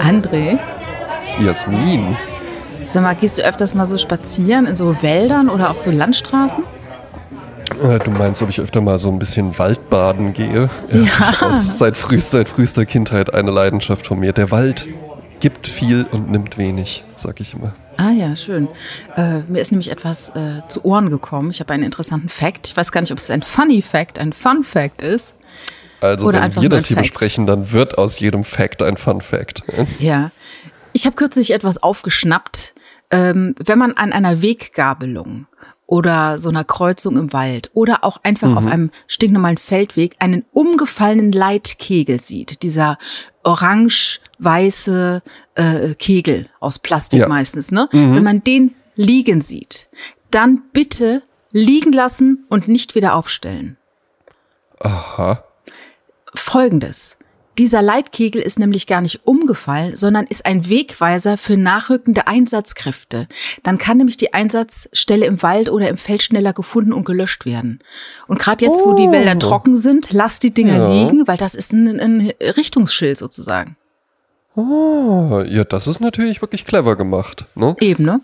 André, Jasmin. sag mal, gehst du öfters mal so spazieren in so Wäldern oder auf so Landstraßen? Äh, Du meinst, ob ich öfter mal so ein bisschen Waldbaden gehe? Ja. Aus, seit, frühester, seit frühester Kindheit eine Leidenschaft von mir. Der Wald gibt viel und nimmt wenig, sag ich immer. Ah ja, schön. Äh, mir ist nämlich etwas äh, zu Ohren gekommen. Ich habe einen interessanten Fact. Ich weiß gar nicht, ob es ein Funny Fact, ein Fun Fact ist. Also Oder wenn wir das hier Fact. besprechen, dann wird aus jedem Fact ein Fun Fact. Ja. Ich habe kürzlich etwas aufgeschnappt. Ähm, wenn man an einer Weggabelung oder so einer Kreuzung im Wald oder auch einfach auf einem stinknormalen Feldweg einen umgefallenen Leitkegel sieht, dieser orange-weiße äh, Kegel aus Plastik Ja. meistens, ne? Wenn man den liegen sieht, dann bitte liegen lassen und nicht wieder aufstellen. Aha. Folgendes. Dieser Leitkegel ist nämlich gar nicht umgefallen, sondern ist ein Wegweiser für nachrückende Einsatzkräfte. Dann kann nämlich die Einsatzstelle im Wald oder im Feld schneller gefunden und gelöscht werden. Und gerade jetzt, wo die Oh. Wälder trocken sind, lasst die Dinger Ja. liegen, weil das ist ein, ein Richtungsschild sozusagen. Oh, ja, das ist natürlich wirklich clever gemacht. Ne? Eben, ne?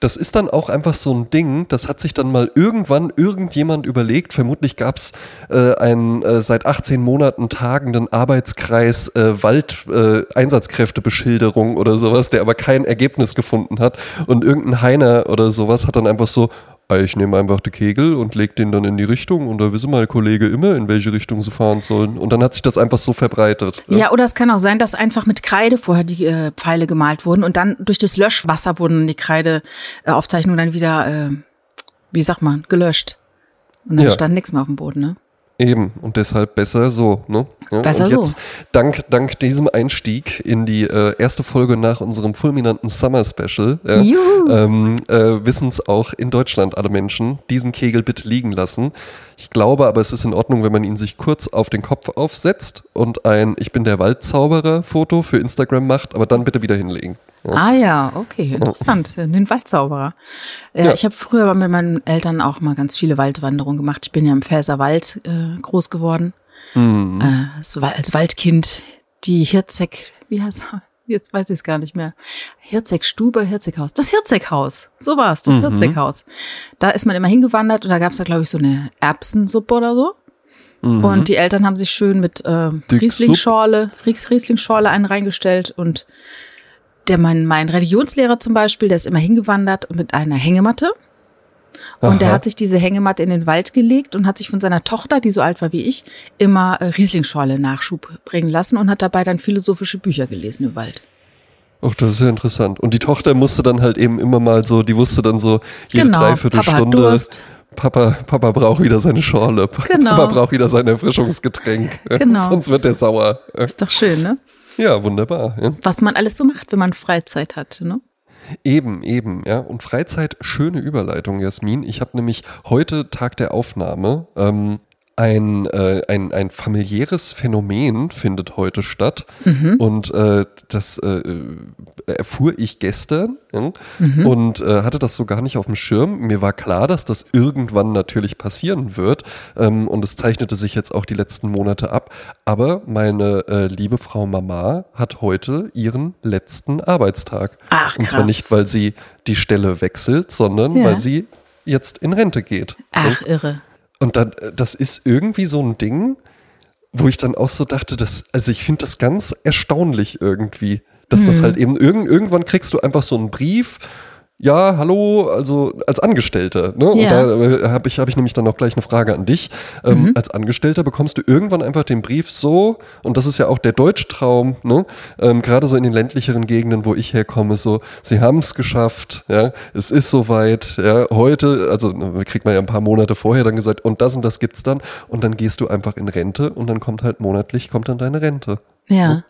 Das ist dann auch einfach so ein Ding, das hat sich dann mal irgendwann irgendjemand überlegt. Vermutlich gab es äh, einen äh, seit 18 Monaten tagenden Arbeitskreis äh, Wald-Einsatzkräftebeschilderung oder sowas, der aber kein Ergebnis gefunden hat. Und irgendein Heiner oder sowas hat dann einfach so, "Ah, ich nehme einfach den Kegel und leg den dann in die Richtung und da wissen meine Kollege immer, in welche Richtung sie fahren sollen. Und dann hat sich das einfach so verbreitet. ne? Ja, oder es kann auch sein, dass einfach mit Kreide vorher die äh, Pfeile gemalt wurden und dann durch das Löschwasser wurden die Kreideaufzeichnungen dann wieder, äh, wie sagt man, gelöscht. Und dann Ja. stand nichts mehr auf dem Boden, ne? Eben, und deshalb besser so. Ne? Ja, Besser und jetzt, so. dank, dank diesem Einstieg in die äh, erste Folge nach unserem fulminanten Summer Special, ja, ähm, äh, wissen es auch in Deutschland alle Menschen, diesen Kegel bitte liegen lassen. Ich glaube aber, es ist in Ordnung, wenn man ihn sich kurz auf den Kopf aufsetzt und ein Ich bin der Waldzauberer Foto für Instagram macht, aber dann bitte wieder hinlegen. Ja. Ah ja, okay, interessant. Den Waldzauberer. Ja, Ja. Ich habe früher mit meinen Eltern auch mal ganz viele Waldwanderungen gemacht. Ich bin ja im Pfälzerwald äh, groß geworden. Mhm. Äh, so als Waldkind die Hirzek, wie heißt Jetzt weiß ich es gar nicht mehr. Hirzek-Stube, Hirzekhaus. Das Hirzekhaus. So war es, das Mhm. Hirzekhaus. Da ist man immer hingewandert und da gab es da, glaube ich, so eine Erbsensuppe oder so. Mhm. Und die Eltern haben sich schön mit äh, Die Rieslingsschorle, Ries Rieslingsschorle einen reingestellt und der mein, mein Religionslehrer zum Beispiel, der ist immer hingewandert mit einer Hängematte. Und der Aha. hat sich diese Hängematte in den Wald gelegt und hat sich von seiner Tochter, die so alt war wie ich, immer äh, Rieslingsschorle Nachschub bringen lassen und hat dabei dann philosophische Bücher gelesen im Wald. Ach, das ist ja interessant. Und die Tochter musste dann halt eben immer mal so, die wusste dann so jede Genau, Dreiviertelstunde. Papa, Papa braucht wieder seine Schorle. Genau. Papa braucht wieder sein Erfrischungsgetränk. Genau. Sonst wird er sauer. Ist doch schön, ne? Ja, wunderbar. Ja. Was man alles so macht, wenn man Freizeit hat, ne? Eben, eben, ja. Und Freizeit, schöne Überleitung, Jasmin. Ich habe nämlich heute Tag der Aufnahme. Ähm, ein, äh, ein, ein familiäres Phänomen findet heute statt. Und äh, das äh, erfuhr ich gestern ja, und äh, hatte das so gar nicht auf dem Schirm. Mir war klar, dass das irgendwann natürlich passieren wird. Ähm, und es zeichnete sich jetzt auch die letzten Monate ab. Aber meine äh, liebe Frau Mama hat heute ihren letzten Arbeitstag. Ach, Und zwar krass. nicht, weil sie die Stelle wechselt, sondern Ja. weil sie jetzt in Rente geht. Ach, irre. Und dann, äh, das ist irgendwie so ein Ding, wo ich dann auch so dachte, das, also ich finde das ganz erstaunlich irgendwie, dass Mhm. das halt eben irgend, irgendwann kriegst du einfach so einen Brief. Ja, hallo, also als Angestellter, ne? Und Ja. da äh, habe ich, hab ich nämlich dann auch gleich eine Frage an dich. Mhm. Ähm, Als Angestellter bekommst du irgendwann einfach den Brief so, und das ist ja auch der Deutschtraum, ne? Ähm, Gerade so in den ländlicheren Gegenden, wo ich herkomme, so, sie haben es geschafft, ja, es ist soweit, ja, heute, also ne, kriegt man ja ein paar Monate vorher dann gesagt, und das und das gibt's dann, und dann gehst du einfach in Rente und dann kommt halt monatlich, kommt dann deine Rente. Ja.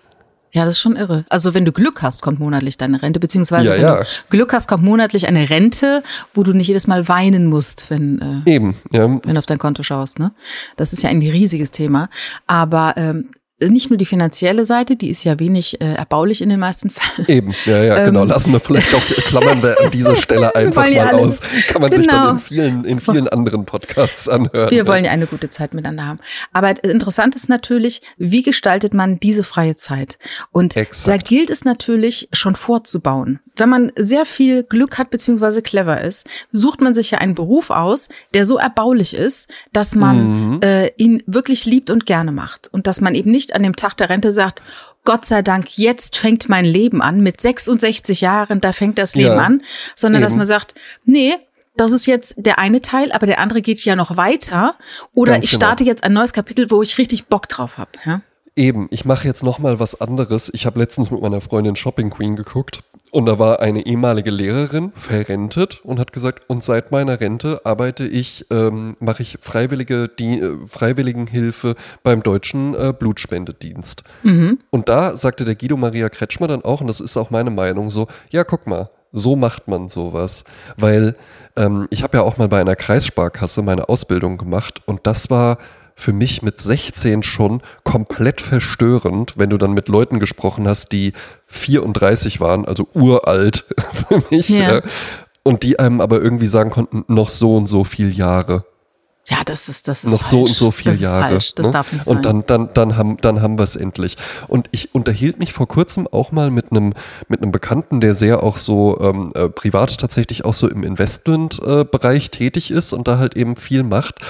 Ja, das ist schon irre. Also wenn du Glück hast, kommt monatlich deine Rente, beziehungsweise Ja, wenn ja. du Glück hast, kommt monatlich eine Rente, wo du nicht jedes Mal weinen musst, wenn, äh, Eben, ja. wenn du auf dein Konto schaust. Ne? Das ist ja ein riesiges Thema. Aber ähm, nicht nur die finanzielle Seite, die ist ja wenig äh, erbaulich in den meisten Fällen. Eben, ja, ja, genau. Ähm, Lassen wir vielleicht auch, klammern wir an dieser Stelle einfach mal alle, aus. Kann man genau. sich dann genau. in vielen, in vielen anderen Podcasts anhören. Wir ja. wollen ja eine gute Zeit miteinander haben. Aber interessant ist natürlich, wie gestaltet man diese freie Zeit? Und Exakt. da gilt es natürlich schon vorzubauen. Wenn man sehr viel Glück hat, beziehungsweise clever ist, sucht man sich ja einen Beruf aus, der so erbaulich ist, dass man mhm. äh, ihn wirklich liebt und gerne macht. Und dass man eben nicht an dem Tag der Rente sagt, Gott sei Dank, jetzt fängt mein Leben an. Mit 66 Jahren, da fängt das Leben ja, an. Sondern eben. dass man sagt, nee, das ist jetzt der eine Teil, aber der andere geht ja noch weiter. Oder Ganz ich genau. starte jetzt ein neues Kapitel, wo ich richtig Bock drauf habe. Ja? Eben, ich mache jetzt noch mal was anderes. Ich habe letztens mit meiner Freundin Shopping Queen geguckt und da war eine ehemalige Lehrerin verrentet und hat gesagt, und seit meiner Rente arbeite ich, ähm, mache ich freiwillige die, äh, Freiwilligenhilfe beim deutschen äh, Blutspendedienst. Mhm. Und da sagte der Guido Maria Kretschmer dann auch, und das ist auch meine Meinung, so, ja, guck mal, so macht man sowas. Weil ähm, ich habe ja auch mal bei einer Kreissparkasse meine Ausbildung gemacht und das war für mich mit 16 schon komplett verstörend, wenn du dann mit Leuten gesprochen hast, die 34 waren, also uralt für mich. Ja. Und die einem aber irgendwie sagen konnten, noch so und so viel Jahre. Ja, das ist das ist noch falsch. so und so viele das Jahre. Falsch. Das ne? darf nicht sein. Und dann dann dann haben dann haben wir es endlich. Und ich unterhielt mich vor kurzem auch mal mit einem mit einem Bekannten, der sehr auch so ähm, äh, privat tatsächlich auch so im Investmentbereich äh, tätig ist und da halt eben viel macht.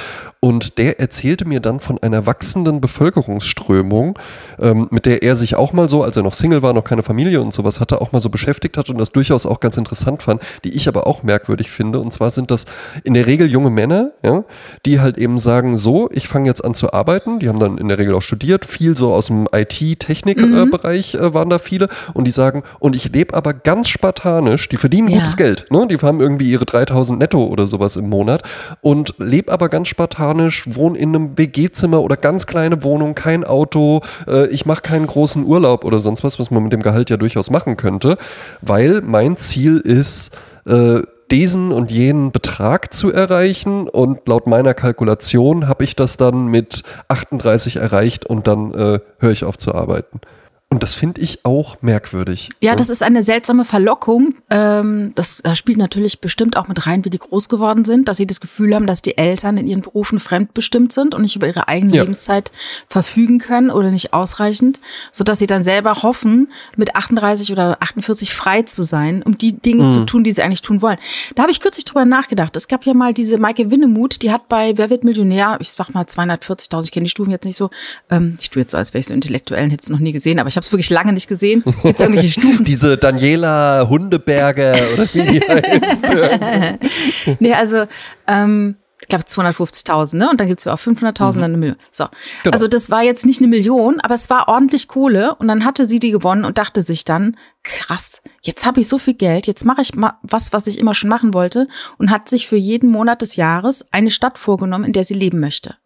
Und der erzählte mir dann von einer wachsenden Bevölkerungsströmung, ähm, mit der er sich auch mal so, als er noch Single war, noch keine Familie und sowas hatte, auch mal so beschäftigt hat und das durchaus auch ganz interessant fand, die ich aber auch merkwürdig finde. Und zwar sind das in der Regel junge Männer, ja, die halt eben sagen, so, ich fange jetzt an zu arbeiten. Die haben dann in der Regel auch studiert, viel so aus dem IT-Technik-Bereich mhm. äh, waren da viele. Und die sagen, und ich lebe aber ganz spartanisch, die verdienen ja. gutes Geld, ne? die haben irgendwie ihre 3000 netto oder sowas im Monat und lebe aber ganz spartanisch spartanisch, wohne in einem WG-Zimmer oder ganz kleine Wohnung, kein Auto, äh, ich mache keinen großen Urlaub oder sonst was, was man mit dem Gehalt ja durchaus machen könnte, weil mein Ziel ist, äh, diesen und jenen Betrag zu erreichen und laut meiner Kalkulation habe ich das dann mit 38 erreicht und dann äh, höre ich auf zu arbeiten. Und das finde ich auch merkwürdig. Ja, das ist eine seltsame Verlockung. Ähm, das spielt natürlich bestimmt auch mit rein, wie die groß geworden sind, dass sie das Gefühl haben, dass die Eltern in ihren Berufen fremdbestimmt sind und nicht über ihre eigene ja. Lebenszeit verfügen können oder nicht ausreichend, sodass sie dann selber hoffen, mit 38 oder 48 frei zu sein, um die Dinge mhm. zu tun, die sie eigentlich tun wollen. Da habe ich kürzlich drüber nachgedacht. Es gab ja mal diese Maike Winnemuth, die hat bei Wer wird Millionär, ich sag mal 240.000, ich kenne die Stufen jetzt nicht so, ähm, ich tue jetzt so, als wäre ich so intellektuellen, hätte es noch nie gesehen, aber ich habe es wirklich lange nicht gesehen. Gibt irgendwelche Stufen? Diese Daniela Hundeberger oder wie die heißt. nee, also ähm, ich glaube 250.000, ne? Und dann gibt's ja auch 500.000, mhm. dann eine Million. So. Genau. Also das war jetzt nicht eine Million, aber es war ordentlich Kohle und dann hatte sie die gewonnen und dachte sich dann, krass, jetzt habe ich so viel Geld, jetzt mache ich mal was, was ich immer schon machen wollte und hat sich für jeden Monat des Jahres eine Stadt vorgenommen, in der sie leben möchte.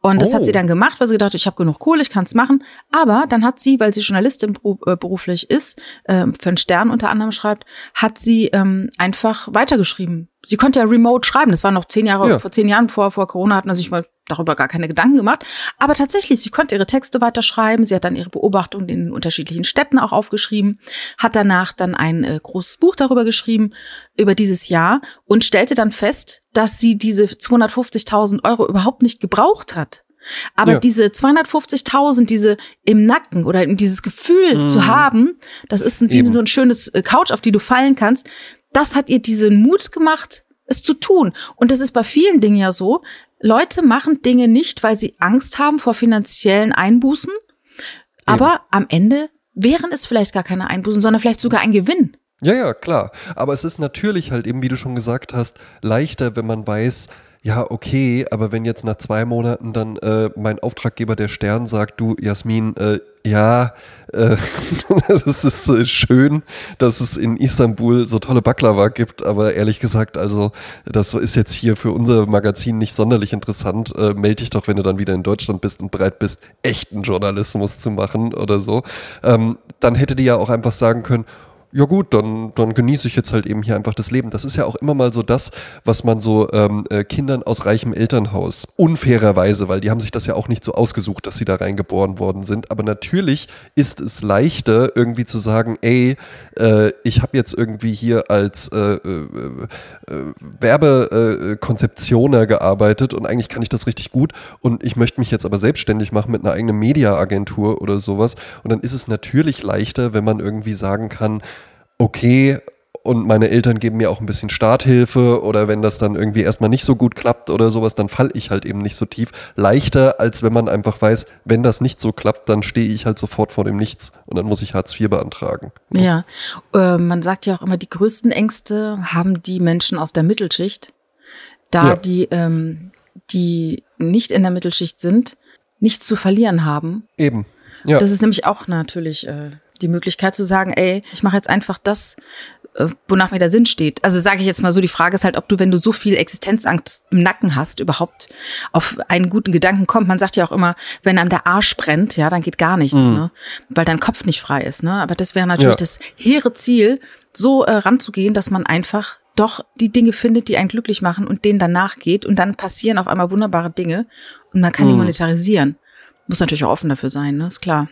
Und das oh. hat sie oh. dann gemacht, weil sie gedacht, ich habe genug Kohle, ich kann es machen. Aber dann hat sie, weil sie Journalistin äh, beruflich ist, äh, für einen Stern unter anderem schreibt, hat sie ähm, einfach weitergeschrieben. Sie konnte ja remote schreiben. Das war noch zehn Jahre, ja. vor zehn Jahren vor, vor Corona hatten sich mal darüber gar keine Gedanken gemacht. Aber tatsächlich, sie konnte ihre Texte weiterschreiben. Sie hat dann ihre Beobachtungen in unterschiedlichen Städten auch aufgeschrieben, hat danach dann ein äh, großes Buch darüber geschrieben, über dieses Jahr und stellte dann fest, dass sie diese 250.000 Euro überhaupt nicht gebraucht hat. Aber ja. diese 250.000, diese im Nacken oder dieses Gefühl mhm. zu haben, das ist wie Eben. so ein schönes äh, Couch, auf die du fallen kannst. Das hat ihr diesen Mut gemacht, es zu tun. Und das ist bei vielen Dingen ja so. Leute machen Dinge nicht, weil sie Angst haben vor finanziellen Einbußen. Aber ja. am Ende wären es vielleicht gar keine Einbußen, sondern vielleicht sogar ein Gewinn. Ja, ja, klar. Aber es ist natürlich halt eben, wie du schon gesagt hast, leichter, wenn man weiß, ja, okay, aber wenn jetzt nach zwei Monaten dann äh, mein Auftraggeber der Stern sagt, du, Jasmin, äh, ja, äh, es ist äh, schön, dass es in Istanbul so tolle Baklava gibt, aber ehrlich gesagt, also das ist jetzt hier für unser Magazin nicht sonderlich interessant. Äh, melde dich doch, wenn du dann wieder in Deutschland bist und bereit bist, echten Journalismus zu machen oder so. Ähm, dann hätte die ja auch einfach sagen können, ja gut, dann, dann genieße ich jetzt halt eben hier einfach das Leben. Das ist ja auch immer mal so das, was man so ähm, äh, Kindern aus reichem Elternhaus unfairerweise, weil die haben sich das ja auch nicht so ausgesucht, dass sie da reingeboren worden sind. Aber natürlich ist es leichter, irgendwie zu sagen, ey, äh, ich habe jetzt irgendwie hier als äh, äh, äh Werbekonzeptioner gearbeitet und eigentlich kann ich das richtig gut und ich möchte mich jetzt aber selbstständig machen mit einer eigenen Mediaagentur oder sowas. Und dann ist es natürlich leichter, wenn man irgendwie sagen kann, okay und meine Eltern geben mir auch ein bisschen Starthilfe oder wenn das dann irgendwie erstmal nicht so gut klappt oder sowas, dann falle ich halt eben nicht so tief. Leichter, als wenn man einfach weiß, wenn das nicht so klappt, dann stehe ich halt sofort vor dem Nichts und dann muss ich Hartz IV beantragen. Ja, äh, man sagt ja auch immer, die größten Ängste haben die Menschen aus der Mittelschicht, da ja. die, ähm, die nicht in der Mittelschicht sind, nichts zu verlieren haben. Eben. Ja. Das ist nämlich auch natürlich äh, die Möglichkeit zu sagen, ey, ich mache jetzt einfach das, äh, wonach mir der Sinn steht. Also sage ich jetzt mal so, die Frage ist halt, ob du, wenn du so viel Existenzangst im Nacken hast, überhaupt auf einen guten Gedanken kommt. Man sagt ja auch immer, wenn einem der Arsch brennt, ja, dann geht gar nichts, mhm. ne? Weil dein Kopf nicht frei ist, ne? Aber das wäre natürlich ja. das hehre Ziel, so äh, ranzugehen, dass man einfach doch die Dinge findet, die einen glücklich machen und denen danach geht und dann passieren auf einmal wunderbare Dinge und man kann mhm. die monetarisieren. Muss natürlich auch offen dafür sein, ne? Ist klar.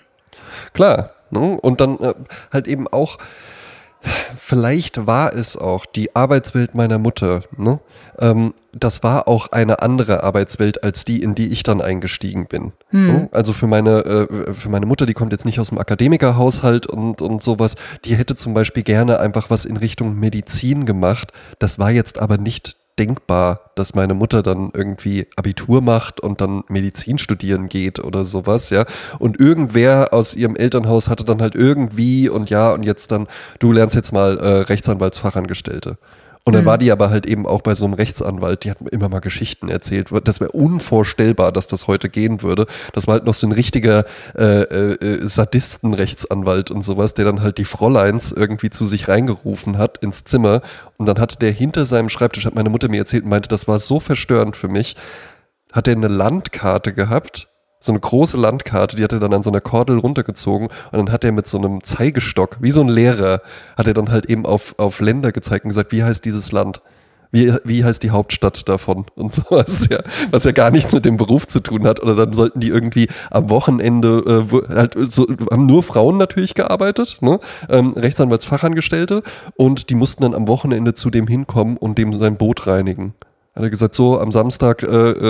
Klar, Ne? Und dann äh, halt eben auch, vielleicht war es auch die Arbeitswelt meiner Mutter. Ne? Ähm, das war auch eine andere Arbeitswelt als die, in die ich dann eingestiegen bin. Hm. Ne? Also für meine, äh, für meine Mutter, die kommt jetzt nicht aus dem Akademikerhaushalt und, und sowas, die hätte zum Beispiel gerne einfach was in Richtung Medizin gemacht. Das war jetzt aber nicht denkbar, dass meine Mutter dann irgendwie Abitur macht und dann Medizin studieren geht oder sowas, ja. Und irgendwer aus ihrem Elternhaus hatte dann halt irgendwie und ja, und jetzt dann, du lernst jetzt mal äh, Rechtsanwaltsfachangestellte. Und dann mhm. war die aber halt eben auch bei so einem Rechtsanwalt, die hat mir immer mal Geschichten erzählt. Das wäre unvorstellbar, dass das heute gehen würde. Das war halt noch so ein richtiger äh, äh, Sadistenrechtsanwalt und sowas, der dann halt die Fräuleins irgendwie zu sich reingerufen hat ins Zimmer. Und dann hat der hinter seinem Schreibtisch, hat meine Mutter mir erzählt und meinte, das war so verstörend für mich, hat er eine Landkarte gehabt so eine große Landkarte, die hat er dann an so einer Kordel runtergezogen und dann hat er mit so einem Zeigestock, wie so ein Lehrer, hat er dann halt eben auf, auf Länder gezeigt und gesagt, wie heißt dieses Land? Wie, wie heißt die Hauptstadt davon und sowas, ja, was ja gar nichts mit dem Beruf zu tun hat. Oder dann sollten die irgendwie am Wochenende äh, halt so, haben nur Frauen natürlich gearbeitet, ne? ähm, Rechtsanwaltsfachangestellte, und die mussten dann am Wochenende zu dem hinkommen und dem sein Boot reinigen. Hat er gesagt, so am Samstag äh,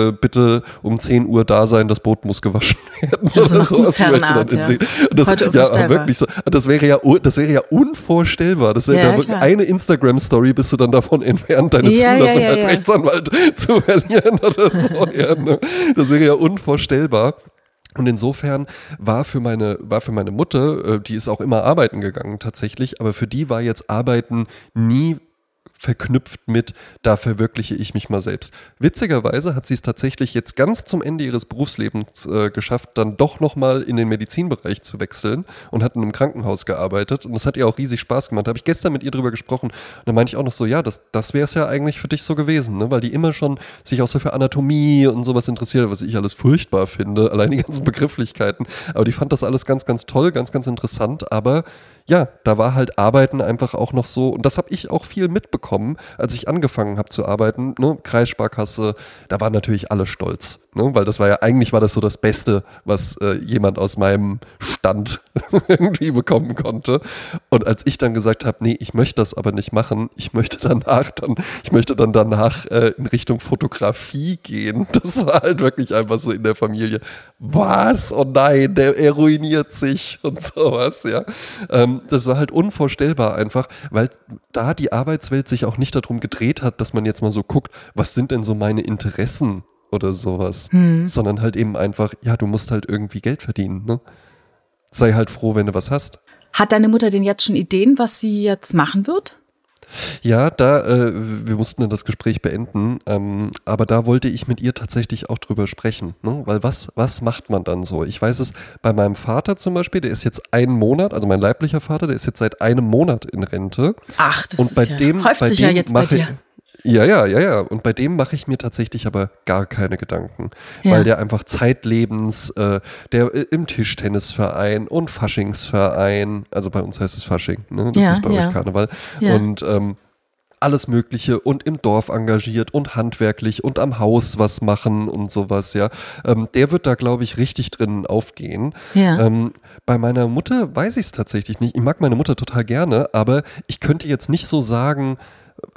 äh, bitte um 10 Uhr da sein, das Boot muss gewaschen werden. Ja, so oder sowas möchte dann ja. Das, ja, wirklich so. Das wäre ja, das wäre ja unvorstellbar. Das wäre ja, ja eine Instagram-Story bist du dann davon entfernt, deine Zulassung als Rechtsanwalt zu verlieren oder so. ne? Das wäre ja unvorstellbar. Und insofern war für meine, war für meine Mutter, äh, die ist auch immer arbeiten gegangen tatsächlich, aber für die war jetzt Arbeiten nie verknüpft mit, da verwirkliche ich mich mal selbst. Witzigerweise hat sie es tatsächlich jetzt ganz zum Ende ihres Berufslebens äh, geschafft, dann doch nochmal in den Medizinbereich zu wechseln und hat in einem Krankenhaus gearbeitet und das hat ihr auch riesig Spaß gemacht. Da habe ich gestern mit ihr drüber gesprochen und da meinte ich auch noch so, ja, das, das wäre es ja eigentlich für dich so gewesen, ne? weil die immer schon sich auch so für Anatomie und sowas interessiert, was ich alles furchtbar finde, allein die ganzen Begrifflichkeiten. Aber die fand das alles ganz, ganz toll, ganz, ganz interessant, aber ja, da war halt Arbeiten einfach auch noch so, und das habe ich auch viel mitbekommen, als ich angefangen habe zu arbeiten, ne? Kreissparkasse, da waren natürlich alle stolz, ne? weil das war ja, eigentlich war das so das Beste, was äh, jemand aus meinem Stand irgendwie bekommen konnte. Und als ich dann gesagt habe, nee, ich möchte das aber nicht machen, ich möchte danach dann, ich möchte dann danach äh, in Richtung Fotografie gehen, das war halt wirklich einfach so in der Familie, was? Oh nein, der er ruiniert sich und sowas, ja. Ähm, das war halt unvorstellbar einfach, weil da die Arbeitswelt sich auch nicht darum gedreht hat, dass man jetzt mal so guckt, was sind denn so meine Interessen oder sowas, hm. sondern halt eben einfach, ja, du musst halt irgendwie Geld verdienen, ne? Sei halt froh, wenn du was hast. Hat deine Mutter denn jetzt schon Ideen, was sie jetzt machen wird? Ja, da, äh, wir mussten dann das Gespräch beenden, ähm, aber da wollte ich mit ihr tatsächlich auch drüber sprechen, ne? weil was, was macht man dann so? Ich weiß es bei meinem Vater zum Beispiel, der ist jetzt einen Monat, also mein leiblicher Vater, der ist jetzt seit einem Monat in Rente. Ach, das und ist bei ja, dem, häuft bei sich dem ja jetzt bei dir. Ja, ja, ja, ja. Und bei dem mache ich mir tatsächlich aber gar keine Gedanken. Ja. Weil der einfach zeitlebens, äh, der äh, im Tischtennisverein und Faschingsverein, also bei uns heißt es Fasching, ne? das ja, ist bei ja. euch Karneval. Und ähm, alles Mögliche und im Dorf engagiert und handwerklich und am Haus was machen und sowas, ja. Ähm, der wird da, glaube ich, richtig drin aufgehen. Ja. Ähm, bei meiner Mutter weiß ich es tatsächlich nicht. Ich mag meine Mutter total gerne, aber ich könnte jetzt nicht so sagen,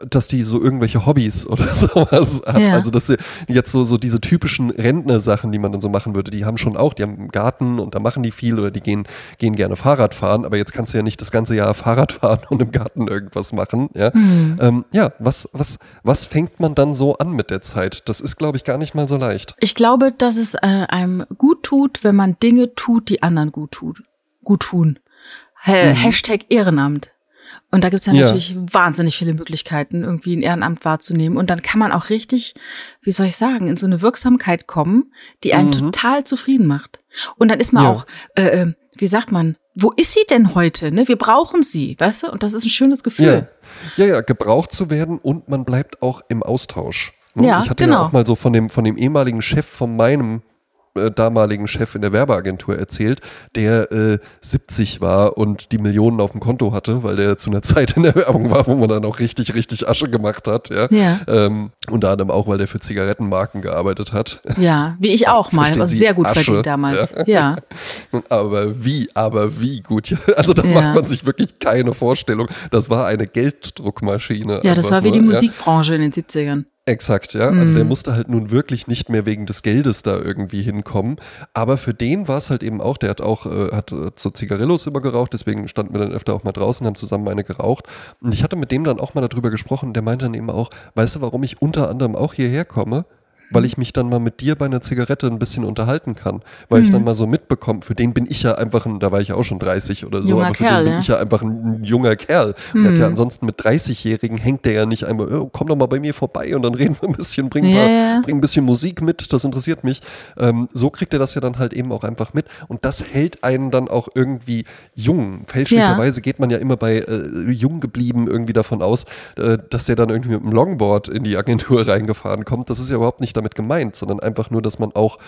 dass die so irgendwelche Hobbys oder sowas hat. Ja. Also dass sie jetzt so, so diese typischen Rentner-Sachen, die man dann so machen würde, die haben schon auch, die haben einen Garten und da machen die viel oder die gehen, gehen gerne Fahrrad fahren, aber jetzt kannst du ja nicht das ganze Jahr Fahrrad fahren und im Garten irgendwas machen. Ja, mhm. ähm, ja was, was, was fängt man dann so an mit der Zeit? Das ist, glaube ich, gar nicht mal so leicht. Ich glaube, dass es äh, einem gut tut, wenn man Dinge tut, die anderen gut tut, gut tun. Ha mhm. Hashtag Ehrenamt. Und da gibt's ja, ja natürlich wahnsinnig viele Möglichkeiten, irgendwie ein Ehrenamt wahrzunehmen. Und dann kann man auch richtig, wie soll ich sagen, in so eine Wirksamkeit kommen, die einen mhm. total zufrieden macht. Und dann ist man auch, äh, äh, wie sagt man, wo ist sie denn heute? Ne? Wir brauchen sie, weißt du? Und das ist ein schönes Gefühl. Ja, ja, ja gebraucht zu werden und man bleibt auch im Austausch. Ne? Ja, ich hatte genau. ja auch mal so von dem, von dem ehemaligen Chef von meinem äh, damaligen Chef in der Werbeagentur erzählt, der äh, 70 war und die Millionen auf dem Konto hatte, weil der zu einer Zeit in der Werbung war, wo man dann auch richtig, richtig Asche gemacht hat. Ja. ja. Ähm, unter anderem auch, weil der für Zigarettenmarken gearbeitet hat. Ja, wie ich auch mal, was sehr gut Asche, verdient damals. Ja. ja. aber wie, aber wie gut. Also da ja. macht man sich wirklich keine Vorstellung. Das war eine Gelddruckmaschine. Ja, das war wie die Musikbranche in den 70ern. Exakt, ja. Also der mhm. musste halt nun wirklich nicht mehr wegen des Geldes da irgendwie hinkommen. Aber für den war es halt eben auch, der hat auch, äh, hat äh, so Zigarillos immer geraucht, deswegen standen wir dann öfter auch mal draußen, haben zusammen eine geraucht. Und ich hatte mit dem dann auch mal darüber gesprochen, der meinte dann eben auch, weißt du, warum ich unter anderem auch hierher komme? Weil ich mich dann mal mit dir bei einer Zigarette ein bisschen unterhalten kann. Weil mhm. ich dann mhm. mal so mitbekomme, für den bin ich ja einfach ein, da war ich ja auch schon 30 oder so, junger aber für Kerl, den bin ja? ich ja einfach ein, junger Kerl. Mhm. Und ja ansonsten mit 30-Jährigen hängt der ja nicht einmal, oh, komm doch mal bei mir vorbei und dann reden wir ein bisschen, bring, yeah. paar, bring ein bisschen Musik mit, das interessiert mich. Ähm, so kriegt er das ja dann halt eben auch einfach mit. Und das hält einen dann auch irgendwie jung. Fälschlicherweise ja. geht man ja immer bei äh, jung geblieben irgendwie davon aus, äh, dass der dann irgendwie mit dem Longboard in die Agentur reingefahren kommt. Das ist ja überhaupt nicht damit gemeint, sondern einfach nur, dass man auch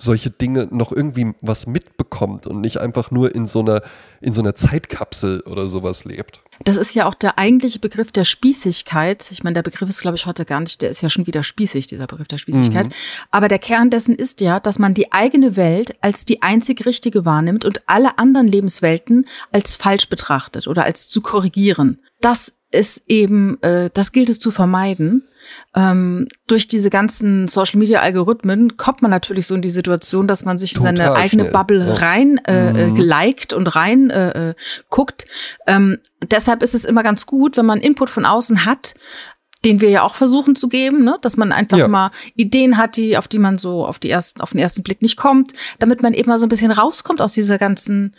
solche Dinge noch irgendwie was mitbekommt und nicht einfach nur in so einer, in so einer Zeitkapsel oder sowas lebt. Das ist ja auch der eigentliche Begriff der Spießigkeit. Ich meine, der Begriff ist, glaube ich, heute gar nicht, der ist ja schon wieder spießig, dieser Begriff der Spießigkeit. Mhm. Aber der Kern dessen ist ja, dass man die eigene Welt als die einzig richtige wahrnimmt und alle anderen Lebenswelten als falsch betrachtet oder als zu korrigieren. Das ist eben, äh, das gilt es zu vermeiden. Ähm, durch diese ganzen Social Media Algorithmen kommt man natürlich so in die Situation, dass man sich Total in seine eigene schnell. Bubble ja. rein äh, äh, mhm. geliked und rein äh, äh, guckt. Ähm, deshalb ist es immer ganz gut, wenn man Input von außen hat, den wir ja auch versuchen zu geben, ne? dass man einfach ja. mal Ideen hat, die auf die man so auf die ersten auf den ersten Blick nicht kommt, damit man eben mal so ein bisschen rauskommt aus dieser ganzen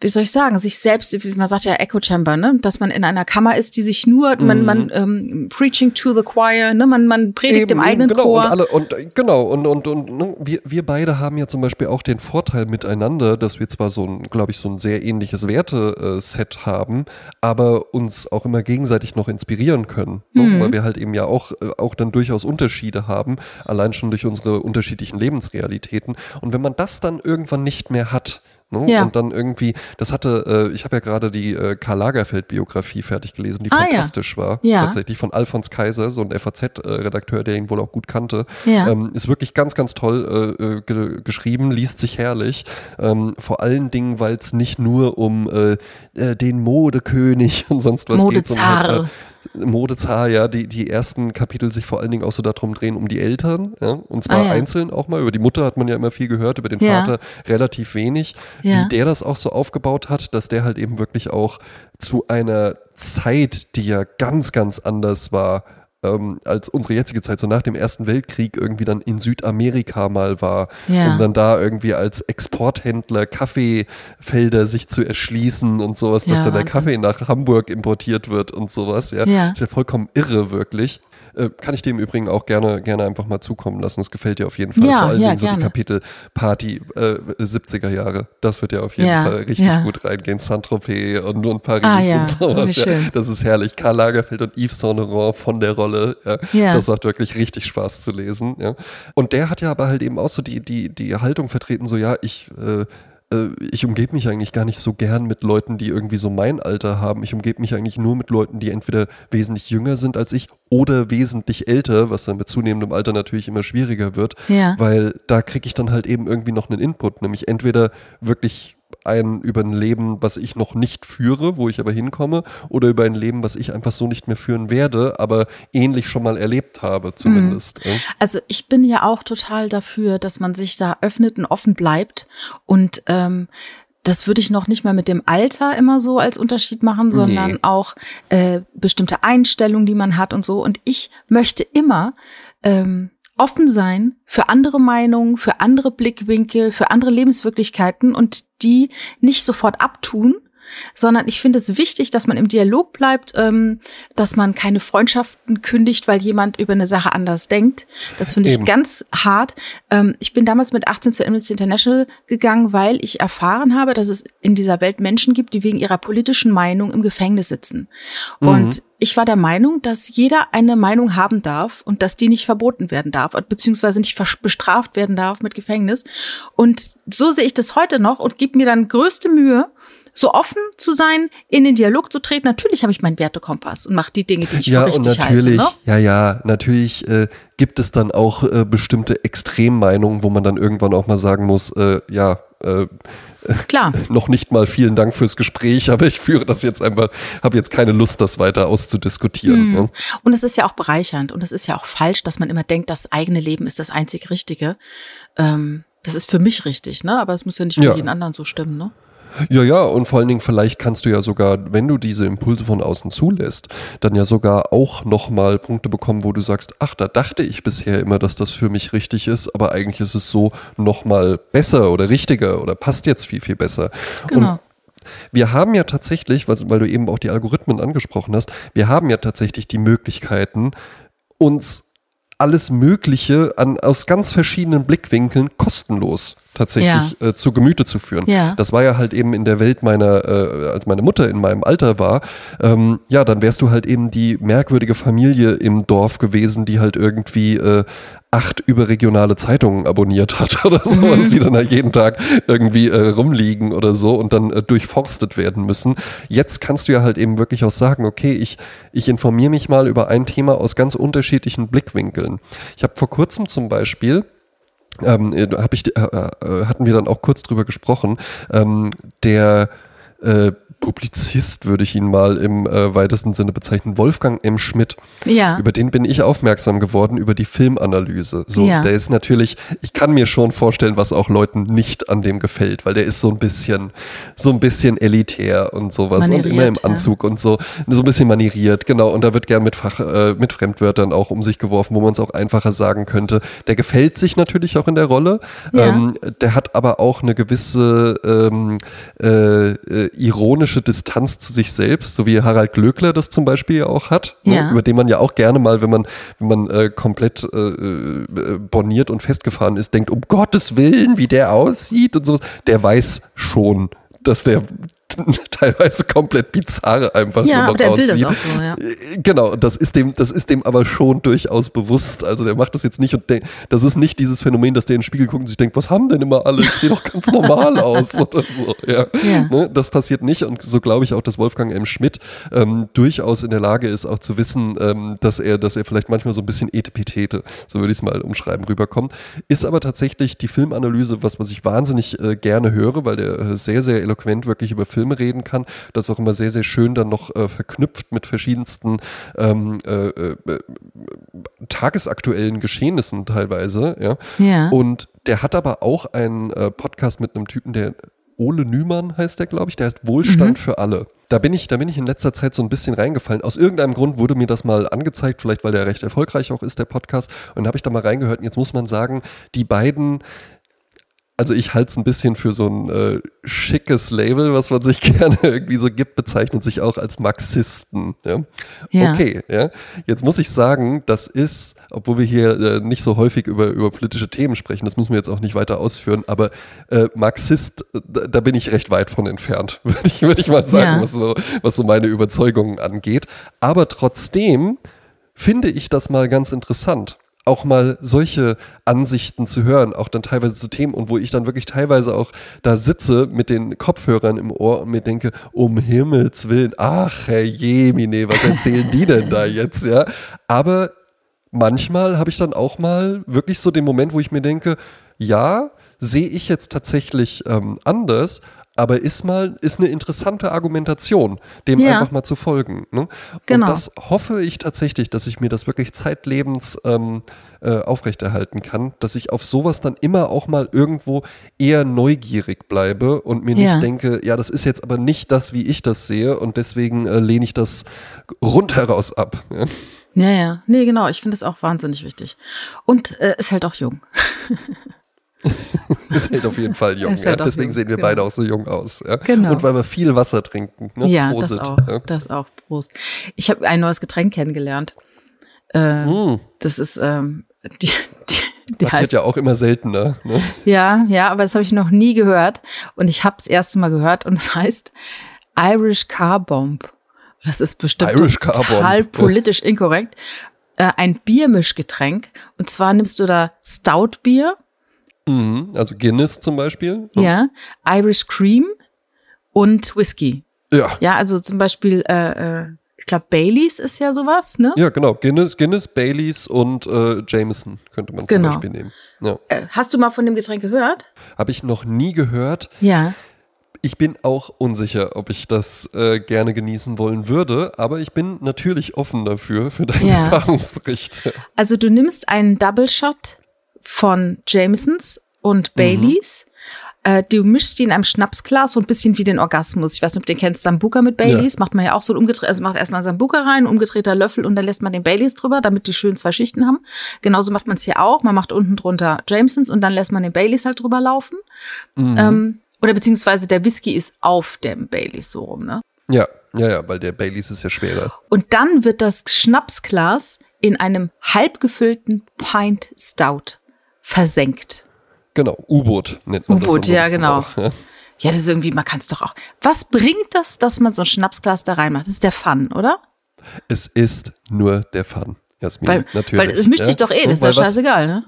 wie soll ich sagen, sich selbst, wie man sagt ja Echo Chamber, ne, dass man in einer Kammer ist, die sich nur, mhm. man, man ähm, preaching to the choir, ne, man, man predigt Eben, dem eigenen genau, Chor. Und alle, und genau, und, und, und ne, wir, wir beide haben ja zum Beispiel auch den Vorteil miteinander, dass wir zwar so ein, glaube ich, so ein sehr ähnliches Werteset haben, aber uns auch immer gegenseitig noch inspirieren können. Ne, mhm. Weil wir halt eben ja auch, äh, auch dann durchaus Unterschiede haben, allein schon durch unsere unterschiedlichen Lebensrealitäten. Und wenn man das dann irgendwann nicht mehr hat, Ne? Ja. Und dann irgendwie, das hatte, äh, ich habe ja gerade die äh, Karl Lagerfeld-Biografie fertig gelesen, die ah, fantastisch ja. war. Ja. Tatsächlich von Alfons Kaiser, so ein FAZ-Redakteur, der ihn wohl auch gut kannte. Ähm, ist wirklich ganz, ganz toll äh, äh ge geschrieben, liest sich herrlich. Ähm, vor allen Dingen, weil es nicht nur um äh, äh, den Modekönig und sonst was Modezar. geht. Sondern, Modezar, ja, die, die ersten Kapitel sich vor allen Dingen auch so darum drehen, um die Eltern, ja, und zwar ah, ja. einzeln auch mal. Über die Mutter hat man ja immer viel gehört, über den ja. Vater relativ wenig. Wie der das auch so aufgebaut hat, dass der halt eben wirklich auch zu einer Zeit, die ja ganz, ganz anders war, ähm, als unsere jetzige Zeit, so nach dem Ersten Weltkrieg, irgendwie dann in Südamerika mal war, ja. um dann da irgendwie als Exporthändler Kaffeefelder sich zu erschließen und sowas, dass ja, dann der Kaffee nach Hamburg importiert wird und sowas. Ja, ja. ist ja vollkommen irre, wirklich. Äh, kann ich dir im Übrigen auch gerne, gerne einfach mal zukommen lassen. Das gefällt dir auf jeden Fall. Ja, Vor allen ja, Dingen so die Kapitel Party äh, 70er Jahre. Das wird ja auf jeden Ja, Fall richtig ja. gut reingehen. Saint-Tropez und, und Paris Ah, ja. und sowas. Ja. Das ist herrlich. Karl Lagerfeld und Yves Saint Laurent von der Rolle. Ja. Das macht wirklich richtig Spaß zu lesen. Ja. Und der hat ja aber halt eben auch so die, die, die Haltung vertreten, so ja, ich äh, äh, ich umgebe mich eigentlich gar nicht so gern mit Leuten, die irgendwie so mein Alter haben. Ich umgebe mich eigentlich nur mit Leuten, die entweder wesentlich jünger sind als ich oder wesentlich älter, was dann mit zunehmendem Alter natürlich immer schwieriger wird, Ja. weil da kriege ich dann halt eben irgendwie noch einen Input, nämlich entweder wirklich ein über ein Leben, was ich noch nicht führe, wo ich aber hinkomme, oder über ein Leben, was ich einfach so nicht mehr führen werde, aber ähnlich schon mal erlebt habe zumindest. ja. Also ich bin ja auch total dafür, dass man sich da öffnet und offen bleibt. Und ähm, das würde ich noch nicht mal mit dem Alter immer so als Unterschied machen, sondern Nee. auch äh, bestimmte Einstellungen, die man hat und so. Und ich möchte immer ähm, offen sein für andere Meinungen, für andere Blickwinkel, für andere Lebenswirklichkeiten und die nicht sofort abtun, sondern ich finde es wichtig, dass man im Dialog bleibt, ähm, dass man keine Freundschaften kündigt, weil jemand über eine Sache anders denkt. Das finde ich Eben. ganz hart. Ähm, ich bin damals mit 18 zu Amnesty International gegangen, weil ich erfahren habe, dass es in dieser Welt Menschen gibt, die wegen ihrer politischen Meinung im Gefängnis sitzen. Und ich war der Meinung, dass jeder eine Meinung haben darf und dass die nicht verboten werden darf, beziehungsweise nicht bestraft werden darf mit Gefängnis. Und so sehe ich das heute noch und gebe mir dann größte Mühe, so offen zu sein, in den Dialog zu treten. Natürlich habe ich meinen Wertekompass und mache die Dinge, die ich ja, für und richtig natürlich, halte. Ne? ja, ja, natürlich äh, gibt es dann auch äh, bestimmte Extremmeinungen, wo man dann irgendwann auch mal sagen muss, äh, ja, äh, Klar. noch nicht mal vielen Dank fürs Gespräch, aber ich führe das jetzt einfach, habe jetzt keine Lust, das weiter auszudiskutieren. Mhm. Ne? Und es ist ja auch bereichernd und es ist ja auch falsch, dass man immer denkt, das eigene Leben ist das einzig Richtige. Ähm, das ist für mich richtig, ne? Aber es muss ja nicht für Ja. jeden anderen so stimmen, ne? Ja, ja, und vor allen Dingen, vielleicht kannst du ja sogar, wenn du diese Impulse von außen zulässt, dann ja sogar auch nochmal Punkte bekommen, wo du sagst, ach, da dachte ich bisher immer, dass das für mich richtig ist, aber eigentlich ist es so nochmal besser oder richtiger oder passt jetzt viel, viel besser. Genau. Und wir haben ja tatsächlich, weil du eben auch die Algorithmen angesprochen hast, wir haben ja tatsächlich die Möglichkeiten, uns alles Mögliche an, aus ganz verschiedenen Blickwinkeln kostenlos tatsächlich äh, zu Gemüte zu führen. Ja. Das war ja halt eben in der Welt meiner, äh, als meine Mutter in meinem Alter war, ähm, ja, dann wärst du halt eben die merkwürdige Familie im Dorf gewesen, die halt irgendwie äh, acht überregionale Zeitungen abonniert hat oder sowas, die dann halt jeden Tag irgendwie äh, rumliegen oder so und dann äh, durchforstet werden müssen. Jetzt kannst du ja halt eben wirklich auch sagen, okay, ich, ich informiere mich mal über ein Thema aus ganz unterschiedlichen Blickwinkeln. Ich habe vor kurzem zum Beispiel ähm, äh, hab ich, äh, äh, hatten wir dann auch kurz drüber gesprochen, ähm, der äh, Publizist würde ich ihn mal im äh, weitesten Sinne bezeichnen, Wolfgang M. Schmidt. Ja. Über den bin ich aufmerksam geworden, über die Filmanalyse. So, Ja. der ist natürlich, ich kann mir schon vorstellen, was auch Leuten nicht an dem gefällt, weil der ist so ein bisschen, so ein bisschen elitär und sowas und Manieriert, immer im ja. Anzug und so, so ein bisschen manieriert, genau. Und da wird gern mit Fach, äh, mit Fremdwörtern auch um sich geworfen, wo man es auch einfacher sagen könnte. Der gefällt sich natürlich auch in der Rolle. Ja. Ähm, der hat aber auch eine gewisse ähm, äh, äh, ironische Distanz zu sich selbst, so wie Harald Glöckler das zum Beispiel ja auch hat, Ja. ne? über den man ja auch gerne mal, wenn man, wenn man äh, komplett äh, äh, borniert und festgefahren ist, denkt, um Gottes Willen, wie der aussieht und sowas. Der weiß schon, dass der teilweise komplett bizarre einfach Ja, aber der will das aussieht. auch so, ja. Äh, Genau, das ist dem, das ist dem aber schon durchaus bewusst. Also der macht das jetzt nicht und denkt, das ist nicht dieses Phänomen, dass der in den Spiegel guckt und sich denkt, was haben denn immer alle? Ich sehe doch ganz normal aus oder so. Ja. Ja. Ne, das passiert nicht und so glaube ich auch, dass Wolfgang M. Schmidt ähm, durchaus in der Lage ist, auch zu wissen, ähm, dass er, dass er vielleicht manchmal so ein bisschen Etepetete, so würde ich es mal umschreiben, rüberkommt. Ist aber tatsächlich die Filmanalyse, was, was ich wahnsinnig äh, gerne höre, weil der äh, sehr, sehr eloquent wirklich über Filme reden kann. Das auch immer sehr, sehr schön dann noch äh, verknüpft mit verschiedensten ähm, äh, äh, tagesaktuellen Geschehnissen teilweise. Ja. Ja. Und der hat aber auch einen äh, Podcast mit einem Typen, der Ole Nümann heißt der, glaube ich, der heißt Wohlstand für alle. Da bin, ich, da bin ich in letzter Zeit so ein bisschen reingefallen. Aus irgendeinem Grund wurde mir das mal angezeigt, vielleicht weil der recht erfolgreich auch ist, der Podcast. Und habe ich da mal reingehört. Und jetzt muss man sagen, die beiden also ich halte es ein bisschen für so ein äh, schickes Label, was man sich gerne irgendwie so gibt, bezeichnet sich auch als Marxisten. Ja? ja. Okay, ja. Jetzt muss ich sagen, das ist, obwohl wir hier äh, nicht so häufig über, über politische Themen sprechen, das müssen wir jetzt auch nicht weiter ausführen, aber äh, Marxist, da, da, bin ich recht weit von entfernt, würde ich, würd ich mal sagen, ja. was, so, was so meine Überzeugungen angeht. Aber trotzdem finde ich das mal ganz interessant auch mal solche Ansichten zu hören, auch dann teilweise zu Themen und wo ich dann wirklich teilweise auch da sitze mit den Kopfhörern im Ohr und mir denke, um Himmels Willen, ach Herr Jemine, was erzählen die denn da jetzt, ja? Aber manchmal habe ich dann auch mal wirklich so den Moment, wo ich mir denke, ja, sehe ich jetzt tatsächlich ähm, anders, aber ist mal, ist eine interessante Argumentation, dem ja. einfach mal zu folgen. Ne? Genau. Und das hoffe ich tatsächlich, dass ich mir das wirklich zeitlebens ähm, äh, aufrechterhalten kann, dass ich auf sowas dann immer auch mal irgendwo eher neugierig bleibe und mir ja. nicht denke, ja, das ist jetzt aber nicht das, wie ich das sehe und deswegen äh, lehne ich das rundheraus ab. Ja. Ja, ja. Nee, genau. Ich finde es auch wahnsinnig wichtig. Und äh, ist halt auch jung. ist halt auf jeden Fall jung. Halt ja? Deswegen jung, sehen wir genau. beide auch so jung aus. Ja? Genau. Und weil wir viel Wasser trinken. Ne? Ja, Prosit, das auch. Ja? Das auch. Prost. Ich habe ein neues Getränk kennengelernt. Äh, mm. Das ist ähm, die, die die das heißt, wird ja auch immer seltener. Ne? Ja, ja, aber das habe ich noch nie gehört. Und ich habe es erste Mal gehört und es das heißt Irish Car Bomb. Das ist bestimmt total politisch inkorrekt. Äh, ein Biermischgetränk. Und zwar nimmst du da Stout-Bier Mhm, also Guinness zum Beispiel. Ja, Irish Cream und Whisky. Ja. Ja, also zum Beispiel, äh, äh, ich glaube, Baileys ist ja sowas, ne? Ja, genau. Guinness, Guinness Baileys und äh, Jameson könnte man genau. zum Beispiel nehmen. Ja. Äh, hast du mal von dem Getränk gehört? Habe ich noch nie gehört. Ja. Ich bin auch unsicher, ob ich das äh, gerne genießen wollen würde, aber ich bin natürlich offen dafür, für deinen ja. Erfahrungsbericht. Also du nimmst einen Double Shot von Jamesons und mhm. Baileys. Äh, du mischst die in einem Schnapsglas, so ein bisschen wie den Orgasmus. Ich weiß nicht, ob du den kennst, Sambuka mit Baileys. Ja. Macht man ja auch so ein umgedreht, also macht erstmal Sambuka rein, umgedrehter Löffel und dann lässt man den Baileys drüber, damit die schön zwei Schichten haben. Genauso macht man es hier auch. Man macht unten drunter Jamesons und dann lässt man den Baileys halt drüber laufen. Mhm. Ähm, oder beziehungsweise der Whisky ist auf dem Baileys so rum, ne? Ja, ja, ja, weil der Baileys ist ja schwerer. Und dann wird das Schnapsglas in einem halb gefüllten Pint Stout versenkt. Genau, U-Boot nennt man U-Boot, ja, genau. Auch, ja? ja, das ist irgendwie, man kann es doch auch. Was bringt das, dass man so ein Schnapsglas da reinmacht? Das ist der Fun, oder? Es ist nur der Fun. Jasmin, weil, natürlich. Weil es mischt ja? sich doch eh, das ist ja scheißegal, ne?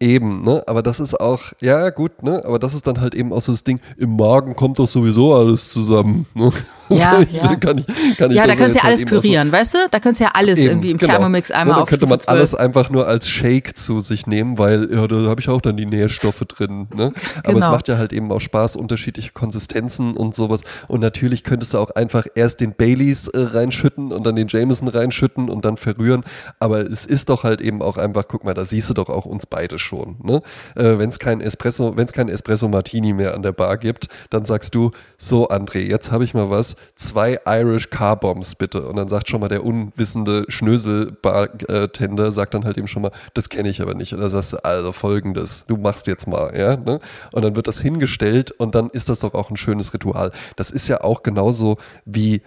Eben, ne? Aber das ist auch, ja gut, ne? Aber das ist dann halt eben auch so das Ding, im Magen kommt doch sowieso alles zusammen. Ne? Ja, ja. Kann ich, kann ich ja, da könntest du ja alles pürieren, weißt du? Da könntest du ja alles eben, irgendwie im genau. Thermomix einmal ja, Dann könnte man alles einfach nur als Shake zu sich nehmen, weil ja, da habe ich auch dann die Nährstoffe drin. Ne? Aber genau. es macht ja halt eben auch Spaß, unterschiedliche Konsistenzen und sowas. Und natürlich könntest du auch einfach erst den Baileys äh, reinschütten und dann den Jameson reinschütten und dann verrühren. Aber es ist doch halt eben auch einfach, guck mal, da siehst du doch auch uns beide schon. Ne? Äh, wenn es kein Espresso, wenn es kein Espresso Martini mehr an der Bar gibt, dann sagst du, so André, jetzt habe ich mal was, zwei Irish Car Bombs bitte. Und dann sagt schon mal der unwissende Schnösel-Bartender, sagt dann halt eben schon mal, das kenne ich aber nicht. Und dann sagst du, also folgendes, du machst jetzt mal, ja. Ne? Und dann wird das hingestellt und dann ist das doch auch ein schönes Ritual. Das ist ja auch genauso wie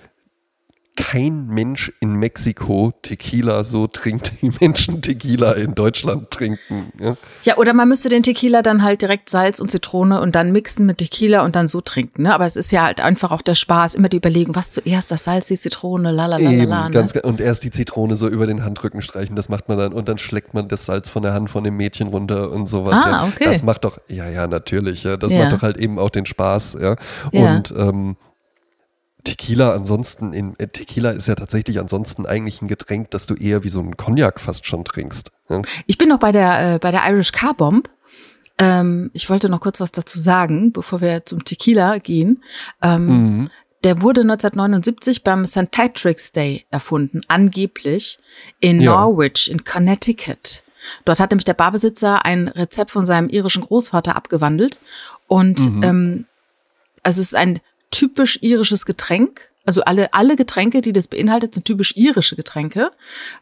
kein Mensch in Mexiko Tequila so trinkt, wie Menschen Tequila in Deutschland trinken. Ja? ja, oder man müsste den Tequila dann halt direkt Salz und Zitrone und dann mixen mit Tequila und dann so trinken. Ne? Aber es ist ja halt einfach auch der Spaß, immer die Überlegung, was zuerst, das Salz, die Zitrone, lalalala. Ne? Ganz, und erst die Zitrone so über den Handrücken streichen, das macht man dann und dann schlägt man das Salz von der Hand von dem Mädchen runter und sowas. Ah, ja. okay. Das macht doch, ja, ja, natürlich, ja. Das ja. macht doch halt eben auch den Spaß, ja. Und ähm, Tequila ansonsten, in, äh, Tequila ist ja tatsächlich ansonsten eigentlich ein Getränk, das du eher wie so ein Cognac fast schon trinkst. Ja? Ich bin noch bei der, äh, bei der Irish Car Bomb. Ähm, ich wollte noch kurz was dazu sagen, bevor wir zum Tequila gehen. Ähm, mhm. Der wurde 1979 beim St. Patrick's Day erfunden, angeblich in ja. Norwich in Connecticut. Dort hat nämlich der Barbesitzer ein Rezept von seinem irischen Großvater abgewandelt und mhm. ähm, also es ist ein typisch irisches Getränk, Also alle, alle Getränke, die das beinhaltet, sind typisch irische Getränke.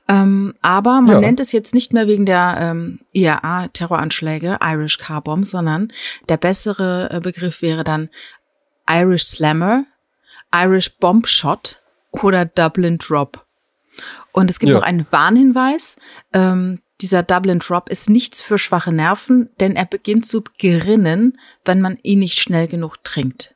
Ähm, aber man Ja. nennt es jetzt nicht mehr wegen der ähm, IAA-Terroranschläge Irish Car Bomb, sondern der bessere äh, Begriff wäre dann Irish Slammer, Irish Bomb Shot oder Dublin Drop. Und es gibt Ja. noch einen Warnhinweis. Ähm, dieser Dublin Drop ist nichts für schwache Nerven, denn er beginnt zu gerinnen, wenn man ihn nicht schnell genug trinkt.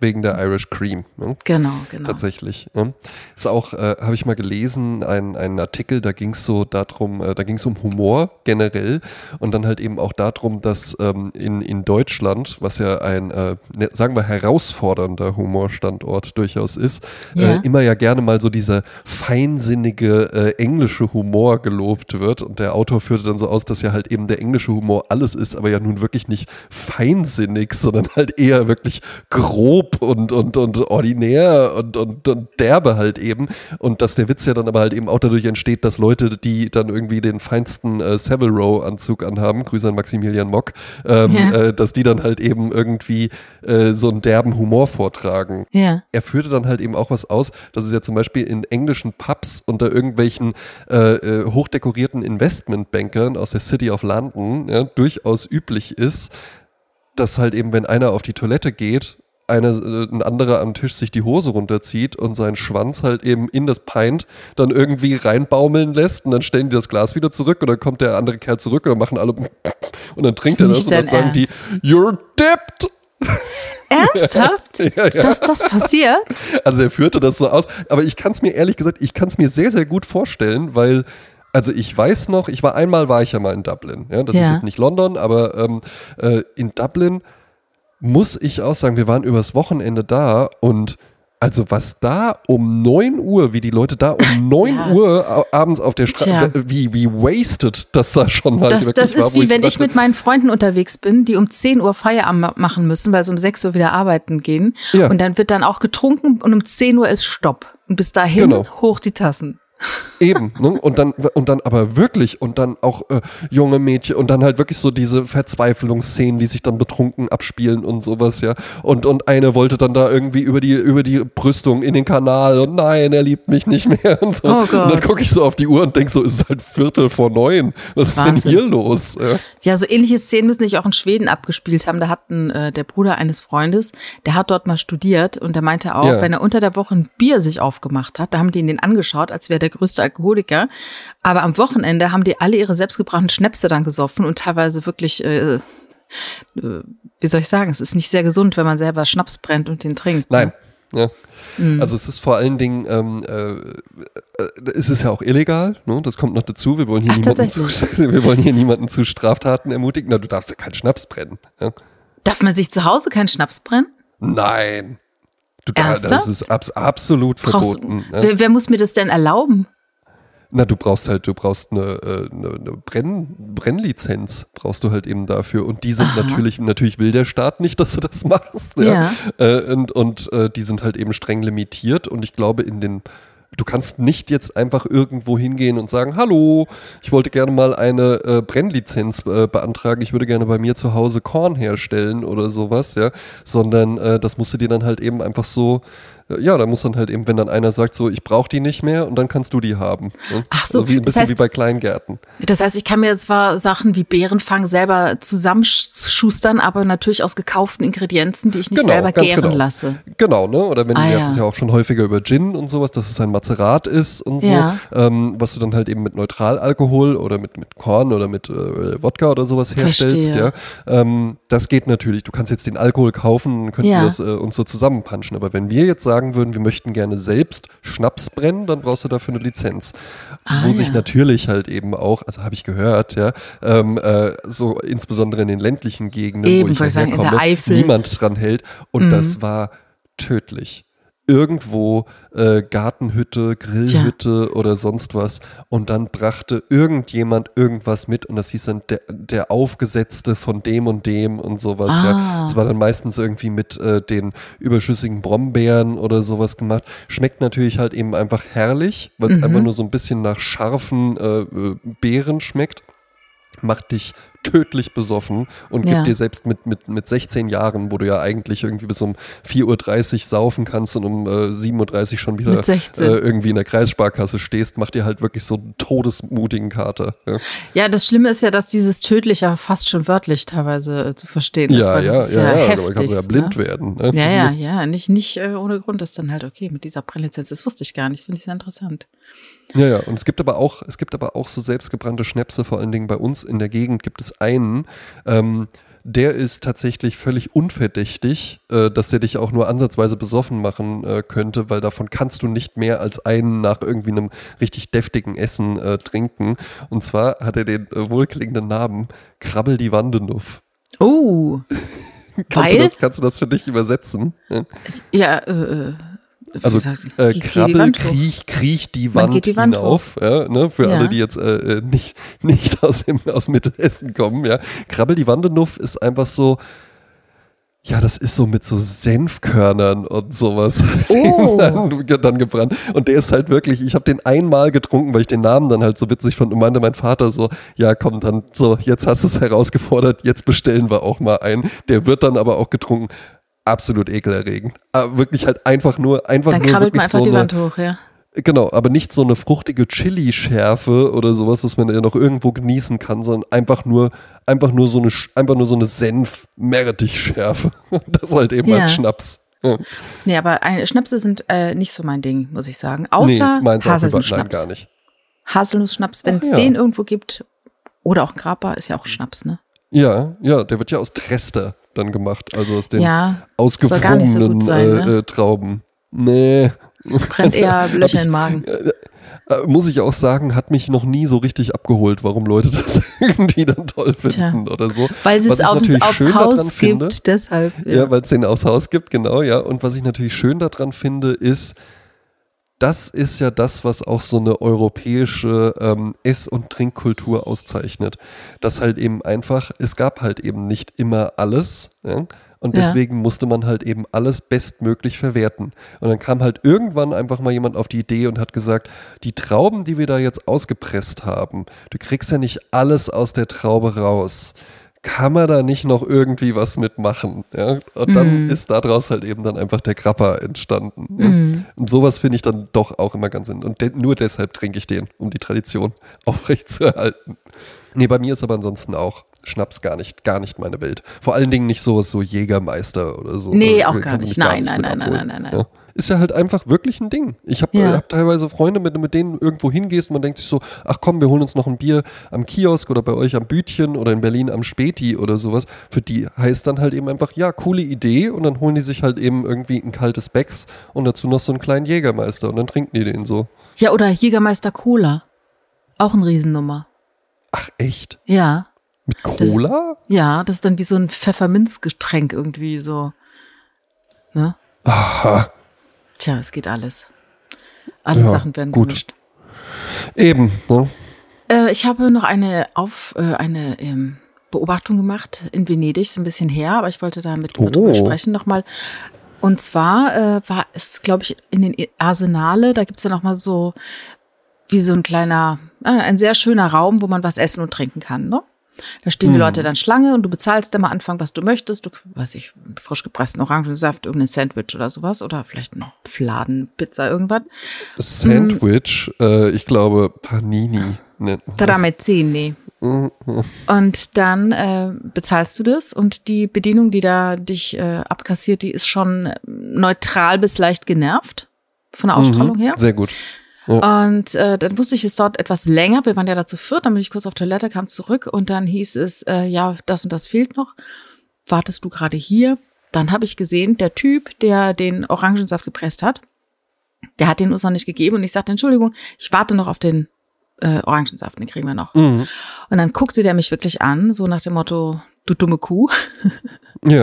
Ja, wegen der Irish Cream. Ne? Genau, genau. Tatsächlich. Ja. Ist auch, äh, habe ich mal gelesen, ein, einen Artikel, da ging es so darum, äh, da ging es um Humor generell und dann halt eben auch darum, dass ähm, in, in Deutschland, was ja ein, äh, ne, sagen wir, herausfordernder Humorstandort durchaus ist, Ja. äh, immer ja gerne mal so dieser feinsinnige äh, englische Humor gelobt wird und der Autor führte dann so aus, dass ja halt eben der englische Humor alles ist, aber ja nun wirklich nicht feinsinnig, sondern halt eher wirklich grob und, und, und ordinär und, und, und derbe halt eben. Und dass der Witz ja dann aber halt eben auch dadurch entsteht, dass Leute, die dann irgendwie den feinsten äh, Savile Row Anzug anhaben, Grüße an Maximilian Mock, ähm, Ja. äh, dass die dann halt eben irgendwie äh, so einen derben Humor vortragen Ja. er führte dann halt eben auch was aus, dass es ja zum Beispiel in englischen Pubs unter irgendwelchen äh, äh, hochdekorierten Investmentbankern aus der City of London ja, durchaus üblich ist, dass halt eben, wenn einer auf die Toilette geht, eine, äh, ein anderer am Tisch sich die Hose runterzieht und seinen Schwanz halt eben in das Pint dann irgendwie reinbaumeln lässt und dann stellen die das Glas wieder zurück und dann kommt der andere Kerl zurück und dann machen alle und dann trinkt Ist er das und dann sagen Ernst. die, you're dipped! Ernsthaft? Ja, ja. Dass das passiert? Also er führte das so aus. Aber ich kann es mir ehrlich gesagt, ich kann es mir sehr, sehr gut vorstellen, weil, also ich weiß noch, ich war einmal, war ich ja mal in Dublin. Ja, das ist Ja. jetzt nicht London, aber ähm, äh, in Dublin muss ich auch sagen, wir waren übers Wochenende da und also was da um 9 Uhr, wie die Leute da um 9 Ja. Uhr abends auf der Straße, wie, wie wasted das da schon mal Das, wirklich das war. ist wo wie wenn ich mit meinen Freunden unterwegs bin, die um 10 Uhr Feierabend ma- machen müssen, weil sie um 6 Uhr wieder arbeiten gehen. Ja. Und dann wird dann auch getrunken und um 10 Uhr ist Stopp. Und bis dahin Genau. hoch die Tassen. Eben, ne? Und dann, und dann aber wirklich, und dann auch äh, junge Mädchen und dann halt wirklich so diese Verzweiflungsszenen, die sich dann betrunken abspielen und sowas, ja. Und, und eine wollte dann da irgendwie über die, über die Brüstung in den Kanal und nein, er liebt mich nicht mehr und so. Oh. Und dann gucke ich so auf die Uhr und denk so, es ist halt Viertel vor neun. Was ist Wahnsinn. denn hier los? Ja. Ja, so ähnliche Szenen müssen sich auch in Schweden abgespielt haben. Da hatten äh, der Bruder eines Freundes, der hat dort mal studiert und der meinte auch, Ja. wenn er unter der Woche ein Bier sich aufgemacht hat, da haben die ihn den angeschaut, als wäre der größte Alkoholiker. Aber am Wochenende haben die alle ihre selbstgebrachten Schnäpse dann gesoffen und teilweise wirklich, äh, äh, wie soll ich sagen, es ist nicht sehr gesund, wenn man selber Schnaps brennt und den trinkt. Nein. Ja. Mhm. Also es ist vor allen Dingen, ähm, äh, äh, es ist ja auch illegal, ne? das kommt noch dazu. Wir wollen hier Ach, niemanden zu, wir wollen hier niemanden zu Straftaten ermutigen. Na, du darfst ja keinen Schnaps brennen. Ja? Darf man sich zu Hause keinen Schnaps brennen? Nein. Du, Ernsthaft? das ist abs absolut Brauchst, verboten. ja. wer, wer muss mir das denn erlauben? Na, du brauchst halt, du brauchst eine, äh, eine, eine Brenn, Brennlizenz, brauchst du halt eben dafür. Und die sind Aha. natürlich, natürlich will der Staat nicht, dass du das machst. Ja. Äh, und und äh, die sind halt eben streng limitiert. Und ich glaube, in den Du kannst nicht jetzt einfach irgendwo hingehen und sagen, hallo, ich wollte gerne mal eine äh, Brennlizenz äh, beantragen, ich würde gerne bei mir zu Hause Korn herstellen oder sowas, ja, sondern äh, das musst du dir dann halt eben einfach so, äh, ja, da muss dann halt eben, wenn dann einer sagt, so, ich brauche die nicht mehr und dann kannst du die haben. Ne? Ach so, also wie, ein das bisschen heißt- wie bei Kleingärten. Das heißt, ich kann mir zwar Sachen wie Bärenfang selber zusammenschustern, aber natürlich aus gekauften Ingredienzen, die ich nicht Genau, selber gären genau. lasse. Genau, ne? Oder wenn Ah, wir ja. hatten es ja auch schon häufiger über Gin und sowas, dass es ein Mazerat ist und so, Ja. ähm, was du dann halt eben mit Neutralalkohol oder mit, mit Korn oder mit äh, Wodka oder sowas herstellst, Verstehe. ja. Ähm, das geht natürlich. Du kannst jetzt den Alkohol kaufen könnten Ja. das äh, uns so zusammenpanschen. Aber wenn wir jetzt sagen würden, wir möchten gerne selbst Schnaps brennen, dann brauchst du dafür eine Lizenz. Ah, Wo sich ja. natürlich halt eben auch, also habe ich gehört, ja, ähm, äh, so insbesondere in den ländlichen Gegenden, Eben, wo ich sagen, in der herkomme, Eifel. niemand dran hält. Und Mhm. das war tödlich. Irgendwo äh, Gartenhütte, Grillhütte oder sonst was. Und dann brachte irgendjemand irgendwas mit und das hieß dann der, der Aufgesetzte von dem und dem und sowas. Ja. Ah. Das war dann meistens irgendwie mit äh, den überschüssigen Brombeeren oder sowas gemacht. Schmeckt natürlich halt eben einfach herrlich, weil es Mhm. einfach nur so ein bisschen nach scharfen äh, äh, Beeren schmeckt. Macht dich tödlich besoffen und Ja. gibt dir selbst mit, mit, mit 16 Jahren, wo du ja eigentlich irgendwie bis um 4.30 Uhr saufen kannst und um äh, 7.30 Uhr schon wieder Mit 16. äh, irgendwie in der Kreissparkasse stehst, macht dir halt wirklich so einen todesmutigen Kater. Ja, Ja, das Schlimme ist ja, dass dieses tödlich ja fast schon wörtlich teilweise äh, zu verstehen ist. ja, ja, das ist ja, ja, heftig, da kannst ja blind ne? werden. Ne? Ja, ja, ja, nicht, nicht äh, ohne Grund ist dann halt okay mit dieser Brennlizenz. Das wusste ich gar nicht, das finde ich sehr interessant. Ja, ja, und es gibt aber auch, es gibt aber auch so selbstgebrannte Schnäpse, vor allen Dingen bei uns in der Gegend gibt es einen, ähm, der ist tatsächlich völlig unverdächtig, äh, dass der dich auch nur ansatzweise besoffen machen äh, könnte, weil davon kannst du nicht mehr als einen nach irgendwie einem richtig deftigen Essen äh, trinken. Und zwar hat er den äh, wohlklingenden Namen Krabbel die Wandenuff. Oh, Kannst du, das, kannst du das für dich übersetzen? Ja. äh, äh, Also äh, Krabbel, Wand kriech, kriech die Wand, die Wand hinauf. Ja, ne, für Ja. alle, die jetzt äh, äh, nicht, nicht aus, dem, aus Mittelhessen kommen. Ja. Krabbel die Wandenuff ist einfach so, ja, das ist so mit so Senfkörnern und sowas Oh. dann, dann gebrannt. Und der ist halt wirklich, ich habe den einmal getrunken, weil ich den Namen dann halt so witzig fand und meinte mein Vater so, ja komm, dann so, jetzt hast du es herausgefordert, jetzt bestellen wir auch mal einen. Der wird dann aber auch getrunken. Absolut ekelerregend. Aber wirklich halt einfach nur, einfach Dann nur krabbelt wirklich man einfach so die Wand hoch, ja. Genau, aber nicht so eine fruchtige Chili-Schärfe oder sowas, was man ja noch irgendwo genießen kann, sondern einfach nur, einfach nur so eine, einfach nur so eine Senf-Meerrettich-Schärfe. Das halt eben Ja. als Schnaps. Ja. Nee, aber ein, Schnäpse sind äh, nicht so mein Ding, muss ich sagen. Außer nein, Haselnussschnaps. gar nicht. Haselnussschnaps, wenn es ja. den irgendwo gibt. Oder auch Grappa, ist ja auch Schnaps, ne? Ja, ja, der wird ja aus Trester dann gemacht, also aus den Ja, ausgefrorenen so sein, äh, ne? äh, Trauben. Nee. brennt eher Löcher im Magen. Äh, muss ich auch sagen, hat mich noch nie so richtig abgeholt, warum Leute das irgendwie dann toll finden Tja. oder so. Weil es es aufs, aufs Haus finde- gibt, deshalb. Ja, weil es den aufs Haus gibt, genau, ja. Und was ich natürlich schön daran finde, ist, das ist ja das, was auch so eine europäische ähm, Ess- und Trinkkultur auszeichnet. Dass halt eben einfach, es gab halt eben nicht immer alles, ja. Und Ja. deswegen musste man halt eben alles bestmöglich verwerten. Und dann kam halt irgendwann einfach mal jemand auf die Idee und hat gesagt, die Trauben, die wir da jetzt ausgepresst haben, du kriegst ja nicht alles aus der Traube raus. Kann man da nicht noch irgendwie was mitmachen? Ja? Und dann Mhm. ist daraus halt eben dann einfach der Krapper entstanden. Ja? Mhm. Und sowas finde ich dann doch auch immer ganz sinn. Und de nur deshalb trinke ich den, um die Tradition aufrechtzuerhalten. Nee, bei mir ist aber ansonsten auch Schnaps gar nicht, gar nicht meine Welt. Vor allen Dingen nicht sowas so Jägermeister oder so. Nee, auch gar nicht. mich Nein, mit nein, nein, abholen. nein, nein, nein, nein. Ist ja halt einfach wirklich ein Ding. Ich habe Ja. hab teilweise Freunde, mit, mit denen irgendwo hingehst und man denkt sich so, ach komm, wir holen uns noch ein Bier am Kiosk oder bei euch am Bütchen oder in Berlin am Späti oder sowas. Für die heißt dann halt eben einfach, ja, coole Idee und dann holen die sich halt eben irgendwie ein kaltes Becks und dazu noch so einen kleinen Jägermeister und dann trinken die den so. Ja, oder Jägermeister Cola. Auch ein Riesennummer. Ach echt? Ja. Mit Das- Cola? Ja, das ist dann wie so ein Pfefferminzgetränk irgendwie so. Ne? Aha. Tja, es geht alles. Alle Ja, Sachen werden gut. gemischt. Eben, ne? Äh, ich habe noch eine auf äh, eine ähm, Beobachtung gemacht in Venedig, ist ein bisschen her, aber ich wollte da mit, mit Oh. drüber sprechen nochmal. Und zwar äh, war es, glaube ich, in den Arsenale, da gibt's ja noch mal so wie so ein kleiner, äh, ein sehr schöner Raum, wo man was essen und trinken kann. Ne? Da stehen die Leute dann Schlange und du bezahlst am Anfang, was du möchtest. Du, weiß ich, frisch gepressten Orangensaft, irgendein Sandwich oder sowas oder vielleicht eine Fladenpizza irgendwann. Sandwich, äh, ich glaube Panini nennt man. Tramezzini. Und dann äh, bezahlst du das und die Bedienung, die da dich äh, abkassiert, die ist schon neutral bis leicht genervt von der Ausstrahlung her. Sehr gut. Und äh, dann wusste ich es dort etwas länger. Wir waren ja dazu viert, dann bin ich kurz auf Toilette, kam zurück und dann hieß es, äh, ja, das und das fehlt noch. Wartest du gerade hier? Dann habe ich gesehen, der Typ, der den Orangensaft gepresst hat, der hat den uns noch nicht gegeben und ich sagte, Entschuldigung, ich warte noch auf den äh, Orangensaft, den kriegen wir noch. Mhm. Und dann guckte der mich wirklich an, so nach dem Motto, du dumme Kuh. Ja.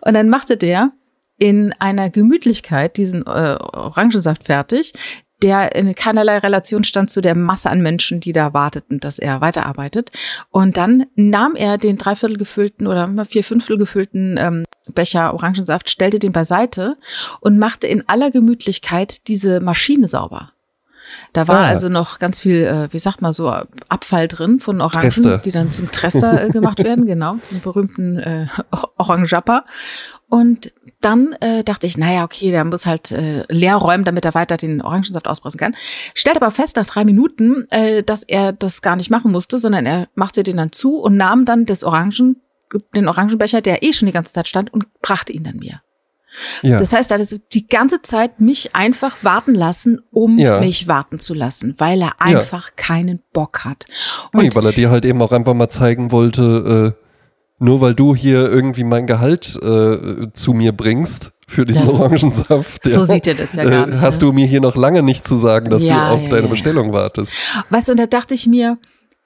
Und dann machte der in einer Gemütlichkeit diesen äh, Orangensaft fertig, der in keinerlei Relation stand zu der Masse an Menschen, die da warteten, dass er weiterarbeitet. Und dann nahm er den dreiviertel gefüllten oder vier Fünftel gefüllten ähm, Becher Orangensaft, stellte den beiseite und machte in aller Gemütlichkeit diese Maschine sauber. Da war Ah. also noch ganz viel, äh, wie sagt man so, Abfall drin von Orangen, Trester. die dann zum Trester äh, gemacht werden, genau, zum berühmten äh, Orangejapper. Und dann äh, dachte ich, naja, okay, der muss halt äh, leer räumen, damit er weiter den Orangensaft auspressen kann. Stellt aber fest nach drei Minuten, äh, dass er das gar nicht machen musste, sondern er machte den dann zu und nahm dann das Orangen, den Orangenbecher, der eh schon die ganze Zeit stand, und brachte ihn dann mir. Ja. Das heißt, er hat also die ganze Zeit mich einfach warten lassen, um Ja. mich warten zu lassen, weil er einfach keinen Bock hat. Und Nee, weil er dir halt eben auch einfach mal zeigen wollte, äh, nur weil du hier irgendwie mein Gehalt äh, zu mir bringst für diesen Das- Orangensaft, So sieht er das ja gar nicht, hast ne? du mir hier noch lange nicht zu sagen, dass Ja, du auf ja, deine ja, Bestellung wartest. Weißt du, und da dachte ich mir,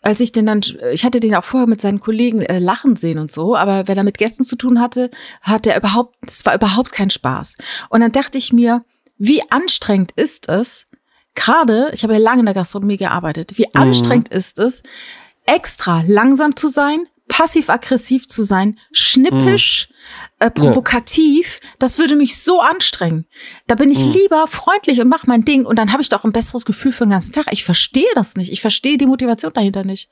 als ich den dann, ich hatte den auch vorher mit seinen Kollegen äh, lachen sehen und so, aber wenn er mit Gästen zu tun hatte, hat er überhaupt, es war überhaupt kein Spaß. Und dann dachte ich mir, wie anstrengend ist es, gerade, ich habe ja lange in der Gastronomie gearbeitet, wie anstrengend ist es, extra langsam zu sein, passiv-aggressiv zu sein, schnippisch, äh, provokativ, das würde mich so anstrengen. Da bin ich lieber freundlich und mache mein Ding und dann habe ich doch ein besseres Gefühl für den ganzen Tag. Ich verstehe das nicht. Ich verstehe die Motivation dahinter nicht.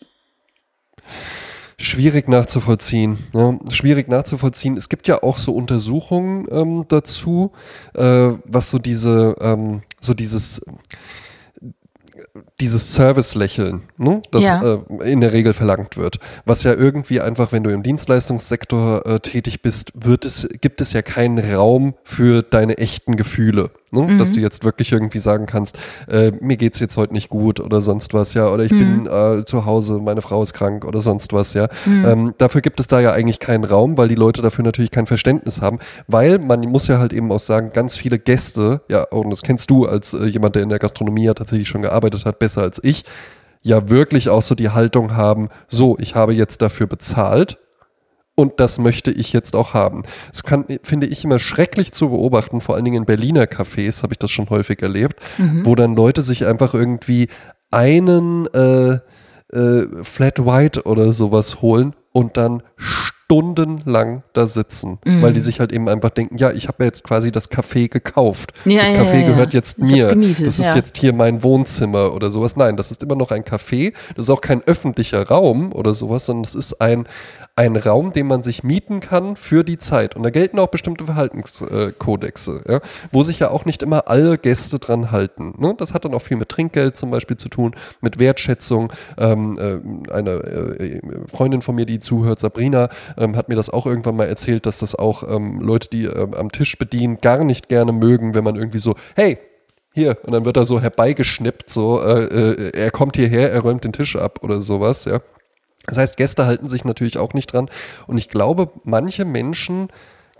Schwierig nachzuvollziehen. Ja, schwierig nachzuvollziehen. Es gibt ja auch so Untersuchungen ähm, dazu, äh, was so diese, ähm, so dieses, dieses Service-Lächeln, ne, das Ja. äh, in der Regel verlangt wird. Was ja irgendwie einfach, wenn du im Dienstleistungssektor äh, tätig bist, wird es, gibt es ja keinen Raum für deine echten Gefühle. Ne? Dass du jetzt wirklich irgendwie sagen kannst, äh, mir geht's jetzt heute nicht gut oder sonst was, ja, oder ich bin äh, zu Hause, meine Frau ist krank oder sonst was, ja. Ähm, dafür gibt es da ja eigentlich keinen Raum, weil die Leute dafür natürlich kein Verständnis haben, weil man muss ja halt eben auch sagen, ganz viele Gäste, ja, und das kennst du als äh, jemand, der in der Gastronomie ja tatsächlich schon gearbeitet hat, besser als ich, ja wirklich auch so die Haltung haben, so, ich habe jetzt dafür bezahlt, und das möchte ich jetzt auch haben. Das kann, finde ich immer schrecklich zu beobachten, vor allen Dingen in Berliner Cafés habe ich das schon häufig erlebt, wo dann Leute sich einfach irgendwie einen äh, äh, Flat White oder sowas holen und dann stundenlang da sitzen, weil die sich halt eben einfach denken, ja, ich habe ja jetzt quasi das Café gekauft. Ja, das ja, Café ja, gehört jetzt mir. gemietet, das ist jetzt hier mein Wohnzimmer oder sowas. Nein, das ist immer noch ein Café. Das ist auch kein öffentlicher Raum oder sowas, sondern es ist ein, ein Raum, den man sich mieten kann für die Zeit. Und da gelten auch bestimmte Verhaltenskodexe, wo sich ja auch nicht immer alle Gäste dran halten. Ne? Das hat dann auch viel mit Trinkgeld zum Beispiel zu tun, mit Wertschätzung. Ähm, äh, eine äh, Freundin von mir, die zuhört, Sabrina, ähm, hat mir das auch irgendwann mal erzählt, dass das auch ähm, Leute, die ähm, am Tisch bedienen, gar nicht gerne mögen, wenn man irgendwie so, hey, hier, und dann wird er so herbeigeschnippt, so, äh, äh, er kommt hierher, er räumt den Tisch ab oder sowas, ja. Das heißt, Gäste halten sich natürlich auch nicht dran. Und ich glaube, manche Menschen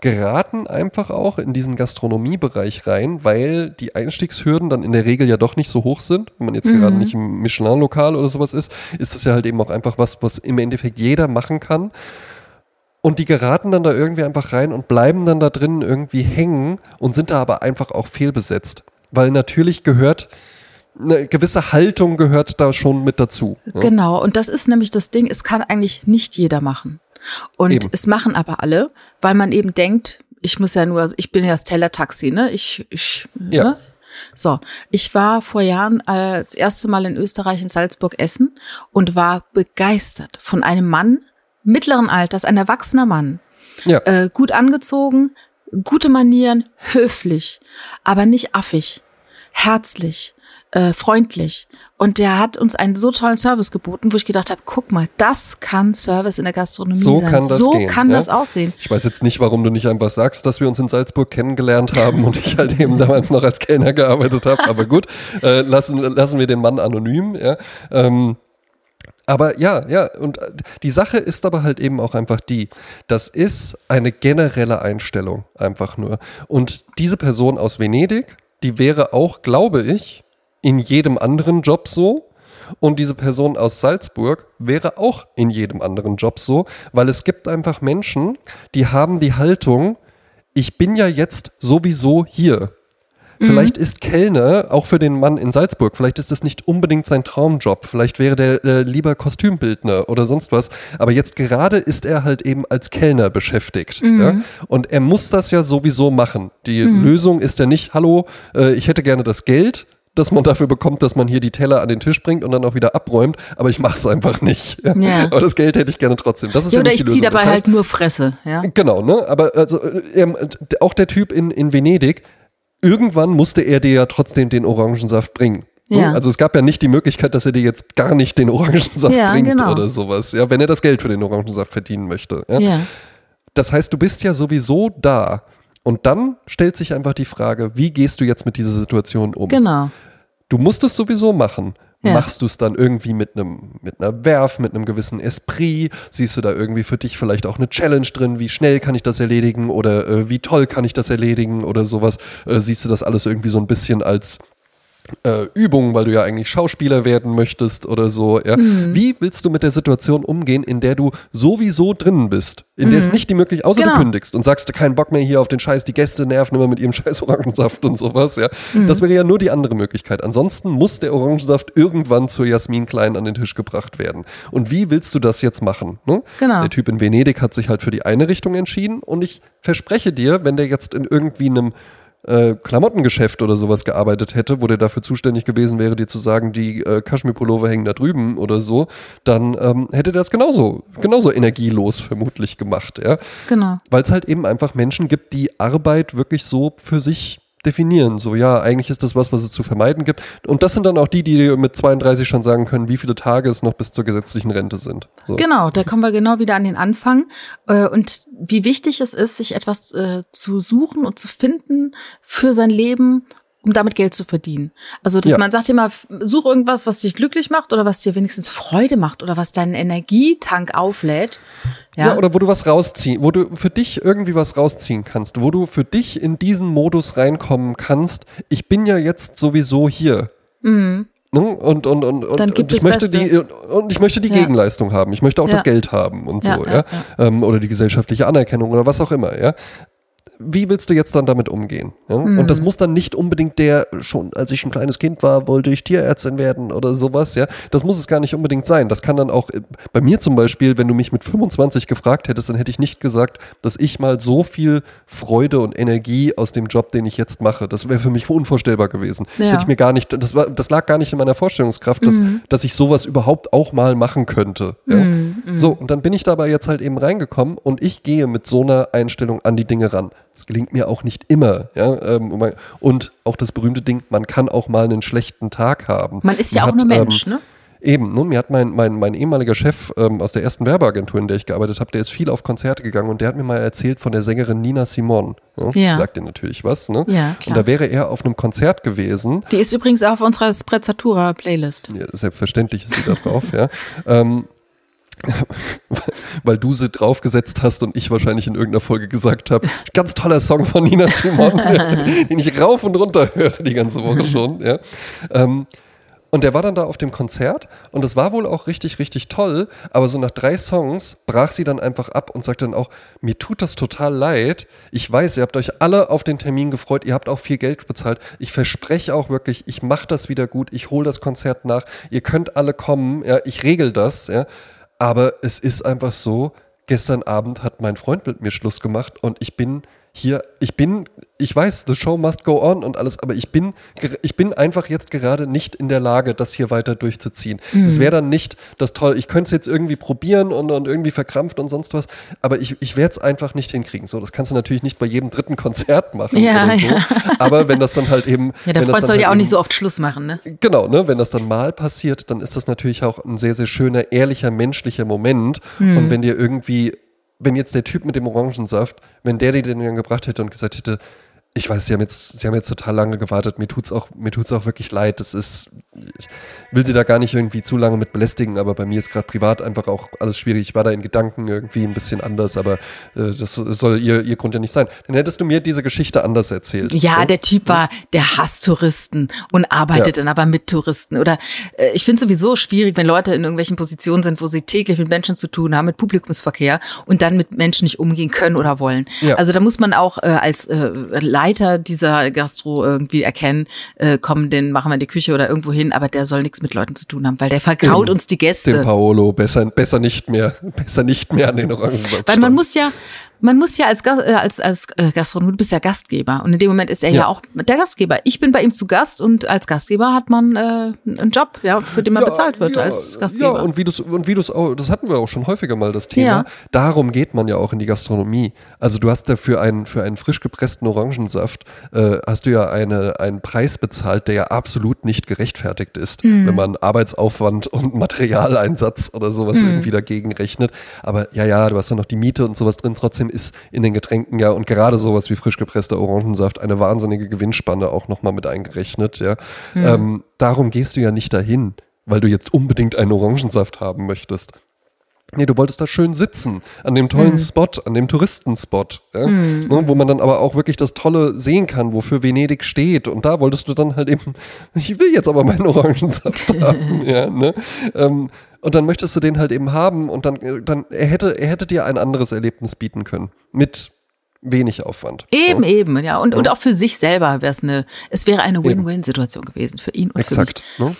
geraten einfach auch in diesen Gastronomiebereich rein, weil die Einstiegshürden dann in der Regel ja doch nicht so hoch sind. Wenn man jetzt gerade nicht im Michelin-Lokal oder sowas ist, ist das ja halt eben auch einfach was, was im Endeffekt jeder machen kann. Und die geraten dann da irgendwie einfach rein und bleiben dann da drinnen irgendwie hängen und sind da aber einfach auch fehlbesetzt. Weil natürlich gehört, eine gewisse Haltung gehört da schon mit dazu. ne? Genau, und das ist nämlich das Ding, es kann eigentlich nicht jeder machen. Und Eben. es machen aber alle, weil man eben denkt, ich muss ja nur, ich bin ja das Teller-Taxi, ne? Ich, ich, Ja. ne? So, ich war vor Jahren äh, das erste Mal in Österreich in Salzburg essen und war begeistert von einem Mann mittleren Alters, ein erwachsener Mann, Ja. äh, gut angezogen, gute Manieren, höflich, aber nicht affig, herzlich, äh, freundlich. Und der hat uns einen so tollen Service geboten, wo ich gedacht habe, guck mal, das kann Service in der Gastronomie So sein. kann das so gehen, kann ja? das aussehen. Ich weiß jetzt nicht, warum du nicht einfach sagst, dass wir uns in Salzburg kennengelernt haben und ich halt eben damals noch als Kellner gearbeitet habe. Aber gut, äh, lassen, lassen wir den Mann anonym. Ja. Ähm, aber ja, ja, und äh, die Sache ist aber halt eben auch einfach die, das ist eine generelle Einstellung einfach nur. Und diese Person aus Venedig, die wäre auch, glaube ich, in jedem anderen Job so. Und diese Person aus Salzburg wäre auch in jedem anderen Job so, weil es gibt einfach Menschen, die haben die Haltung, ich bin ja jetzt sowieso hier. Vielleicht ist Kellner auch für den Mann in Salzburg, vielleicht ist das nicht unbedingt sein Traumjob, vielleicht wäre der äh, lieber Kostümbildner oder sonst was, aber jetzt gerade ist er halt eben als Kellner beschäftigt. Ja? Und er muss das ja sowieso machen. Die Lösung ist ja nicht, hallo, äh, ich hätte gerne das Geld, dass man dafür bekommt, dass man hier die Teller an den Tisch bringt und dann auch wieder abräumt, aber ich mache es einfach nicht. Ja. Ja. Aber das Geld hätte ich gerne trotzdem. Das ist Ja, ja, oder ich ziehe dabei das heißt, halt nur Fresse, ja. Genau, ne? Aber also äh, ähm, auch der Typ in, in Venedig, irgendwann musste er dir ja trotzdem den Orangensaft bringen. ne? Ja. Also es gab ja nicht die Möglichkeit, dass er dir jetzt gar nicht den Orangensaft Ja, bringt genau. oder sowas, ja, wenn er das Geld für den Orangensaft verdienen möchte. Ja? Ja. Das heißt, du bist ja sowieso da. Und dann stellt sich einfach die Frage, wie gehst du jetzt mit dieser Situation um? Genau. Du musst es sowieso machen. Ja. Machst du es dann irgendwie mit einem mit einer Werf, mit einem gewissen Esprit? Siehst du da irgendwie für dich vielleicht auch eine Challenge drin? Wie schnell kann ich das erledigen oder äh, wie toll kann ich das erledigen oder sowas? Äh, siehst du das alles irgendwie so ein bisschen als äh, Übung, weil du ja eigentlich Schauspieler werden möchtest oder so. Ja? Mhm. Wie willst du mit der Situation umgehen, in der du sowieso drinnen bist? In der es nicht die Möglichkeit, außer Mhm. Genau. du kündigst und sagst, keinen Bock mehr hier auf den Scheiß, die Gäste nerven immer mit ihrem scheiß Orangensaft und sowas. Ja? Mhm. Das wäre ja nur die andere Möglichkeit. Ansonsten muss der Orangensaft irgendwann zur Jasmin Klein an den Tisch gebracht werden. Und wie willst du das jetzt machen? Ne? Genau. Der Typ in Venedig hat sich halt für die eine Richtung entschieden und ich verspreche dir, wenn der jetzt in irgendwie einem äh, Klamottengeschäft oder sowas gearbeitet hätte, wo der dafür zuständig gewesen wäre, dir zu sagen, die äh, Kaschmirpullover hängen da drüben oder so, dann ähm, hätte der das genauso, genauso energielos vermutlich gemacht, ja. Genau. Weil es halt eben einfach Menschen gibt, die Arbeit wirklich so für sich definieren. So, ja, eigentlich ist das was, was es zu vermeiden gibt. Und das sind dann auch die, die mit 32 schon sagen können, wie viele Tage es noch bis zur gesetzlichen Rente sind. So. Genau, da kommen wir genau wieder an den Anfang. Äh, Und wie wichtig es ist, sich etwas äh, zu suchen und zu finden für sein Leben, um damit Geld zu verdienen. Also, dass Ja. man sagt immer, such irgendwas, was dich glücklich macht oder was dir wenigstens Freude macht oder was deinen Energietank auflädt. Ja. Ja, oder wo du was rausziehen, wo du für dich irgendwie was rausziehen kannst, wo du für dich in diesen Modus reinkommen kannst. Ich bin ja jetzt sowieso hier. Ne? Und, und, und, und, Mhm. Und ich möchte Beste. die und ich möchte die Ja. Gegenleistung haben. Ich möchte auch Ja. das Geld haben und Ja, so, ja, ja. Ähm, oder die gesellschaftliche Anerkennung oder was auch immer, ja. Wie willst du jetzt dann damit umgehen? Ja? Und Mhm. das muss dann nicht unbedingt der, schon als ich ein kleines Kind war, wollte ich Tierärztin werden oder sowas, ja. Das muss es gar nicht unbedingt sein. Das kann dann auch, äh, bei mir zum Beispiel, wenn du mich mit 25 gefragt hättest, dann hätte ich nicht gesagt, dass ich mal so viel Freude und Energie aus dem Job, den ich jetzt mache, das wäre für mich unvorstellbar gewesen. Das Ja. hätte ich mir gar nicht, das, war, das lag gar nicht in meiner Vorstellungskraft, dass, Mhm. dass ich sowas überhaupt auch mal machen könnte. Ja? Mhm, So, und dann bin ich dabei jetzt halt eben reingekommen und ich gehe mit so einer Einstellung an die Dinge ran. Das gelingt mir auch nicht immer. Ja? ähm, Und auch das berühmte Ding, man kann auch mal einen schlechten Tag haben. man ist ja auch hat, nur Mensch, ähm, ne? Eben, ne? mir hat mein, mein, mein ehemaliger Chef ähm, aus der ersten Werbeagentur, in der ich gearbeitet habe, der ist viel auf Konzerte gegangen und der hat mir mal erzählt von der Sängerin Nina Simon. Ne? Ja. Sagt dir natürlich was, ne? Ja, Und klar. da wäre er auf einem Konzert gewesen. Die ist übrigens auch auf unserer Sprezzatura-Playlist. Ja, selbstverständlich ist sie da drauf, ja. Ähm, weil du sie draufgesetzt hast und ich wahrscheinlich in irgendeiner Folge gesagt habe, ganz toller Song von Nina Simon, den ich rauf und runter höre die ganze Woche schon, ja. Ähm, und der war dann da auf dem Konzert und das war wohl auch richtig, richtig toll, aber so nach drei Songs brach sie dann einfach ab und sagte dann auch, mir tut das total leid. Ich weiß, ihr habt euch alle auf den Termin gefreut, ihr habt auch viel Geld bezahlt. Ich verspreche auch wirklich, ich mache das wieder gut, ich hole das Konzert nach, ihr könnt alle kommen, ja, ich regel das, ja. Aber es ist einfach so, gestern Abend hat mein Freund mit mir Schluss gemacht und ich bin hier, ich bin, ich weiß, the show must go on und alles, aber ich bin, ich bin einfach jetzt gerade nicht in der Lage, das hier weiter durchzuziehen. Es wäre dann nicht das toll, ich könnte es jetzt irgendwie probieren und, und irgendwie verkrampft und sonst was, aber ich, ich werde es einfach nicht hinkriegen. So, das kannst du natürlich nicht bei jedem dritten Konzert machen Ja, oder so, ja. aber wenn das dann halt eben. Ja, der Freund soll halt ja auch eben- nicht so oft Schluss machen, ne? Genau, ne? Wenn das dann mal passiert, dann ist das natürlich auch ein sehr, sehr schöner, ehrlicher, menschlicher Moment. Hm. Und wenn dir irgendwie, wenn jetzt der Typ mit dem Orangensaft, wenn der dir den dann gebracht hätte und gesagt hätte, ich weiß, sie haben jetzt, sie haben jetzt total lange gewartet, mir tut's auch, mir tut's auch wirklich leid. Das ist, ich will sie da gar nicht irgendwie zu lange mit belästigen, aber bei mir ist gerade privat einfach auch alles schwierig. Ich war da in Gedanken irgendwie ein bisschen anders, aber äh, das soll ihr, ihr Grund ja nicht sein. Dann hättest du mir diese Geschichte anders erzählt. Ja, ne? der Typ war, der hasst Touristen und arbeitet Ja. dann aber mit Touristen. Oder äh, ich finde sowieso schwierig, wenn Leute in irgendwelchen Positionen sind, wo sie täglich mit Menschen zu tun haben, mit Publikumsverkehr und dann mit Menschen nicht umgehen können oder wollen. Ja. Also da muss man auch äh, als äh, Leiter dieser Gastro irgendwie erkennen, äh, komm, den machen wir in die Küche oder irgendwo hin, aber der soll nichts mit Leuten zu tun haben, weil der vergraut uns die Dem Gäste. Paolo besser, besser nicht mehr, besser nicht mehr an den Orangensaft. Weil man muss ja, man muss ja als, Gas, äh, als, als äh, Gastronom, du bist ja Gastgeber und in dem Moment ist er ja, ja auch der Gastgeber. Ich bin bei ihm zu Gast und als Gastgeber hat man äh, einen Job, ja, für den man ja, bezahlt wird ja, als Gastgeber. Ja, und wie du und wie du auch, das hatten wir auch schon häufiger mal das Thema. Darum geht man ja auch in die Gastronomie. Also du hast da für einen für einen frisch gepressten Orangensaft äh, hast du ja eine einen Preis bezahlt, der ja absolut nicht gerechtfertigt ist, mhm. wenn man Arbeitsaufwand und Materialeinsatz oder sowas mhm. irgendwie dagegen rechnet. Aber ja, ja, du hast dann noch die Miete und sowas drin. Trotzdem ist in den Getränken ja und gerade sowas wie frisch gepresster Orangensaft eine wahnsinnige Gewinnspanne auch nochmal mit eingerechnet, ja. Mhm. Ähm, darum gehst du ja nicht dahin, weil du jetzt unbedingt einen Orangensaft haben möchtest. Nee, du wolltest da schön sitzen, an dem tollen mhm. Spot, an dem Touristenspot, ja? mhm. ne, wo man dann aber auch wirklich das Tolle sehen kann, wofür Venedig steht. Und da wolltest du dann halt eben, ich will jetzt aber meinen Orangensaft haben, ja, ne? Ähm, und dann möchtest du den halt eben haben und dann, dann er hätte, er hätte dir ein anderes Erlebnis bieten können. Mit wenig Aufwand. Eben, so. eben, ja. Und, ja. und auch für sich selber wäre es eine, es wäre eine Win-Win-Situation gewesen für ihn und Exakt, für mich. Ne?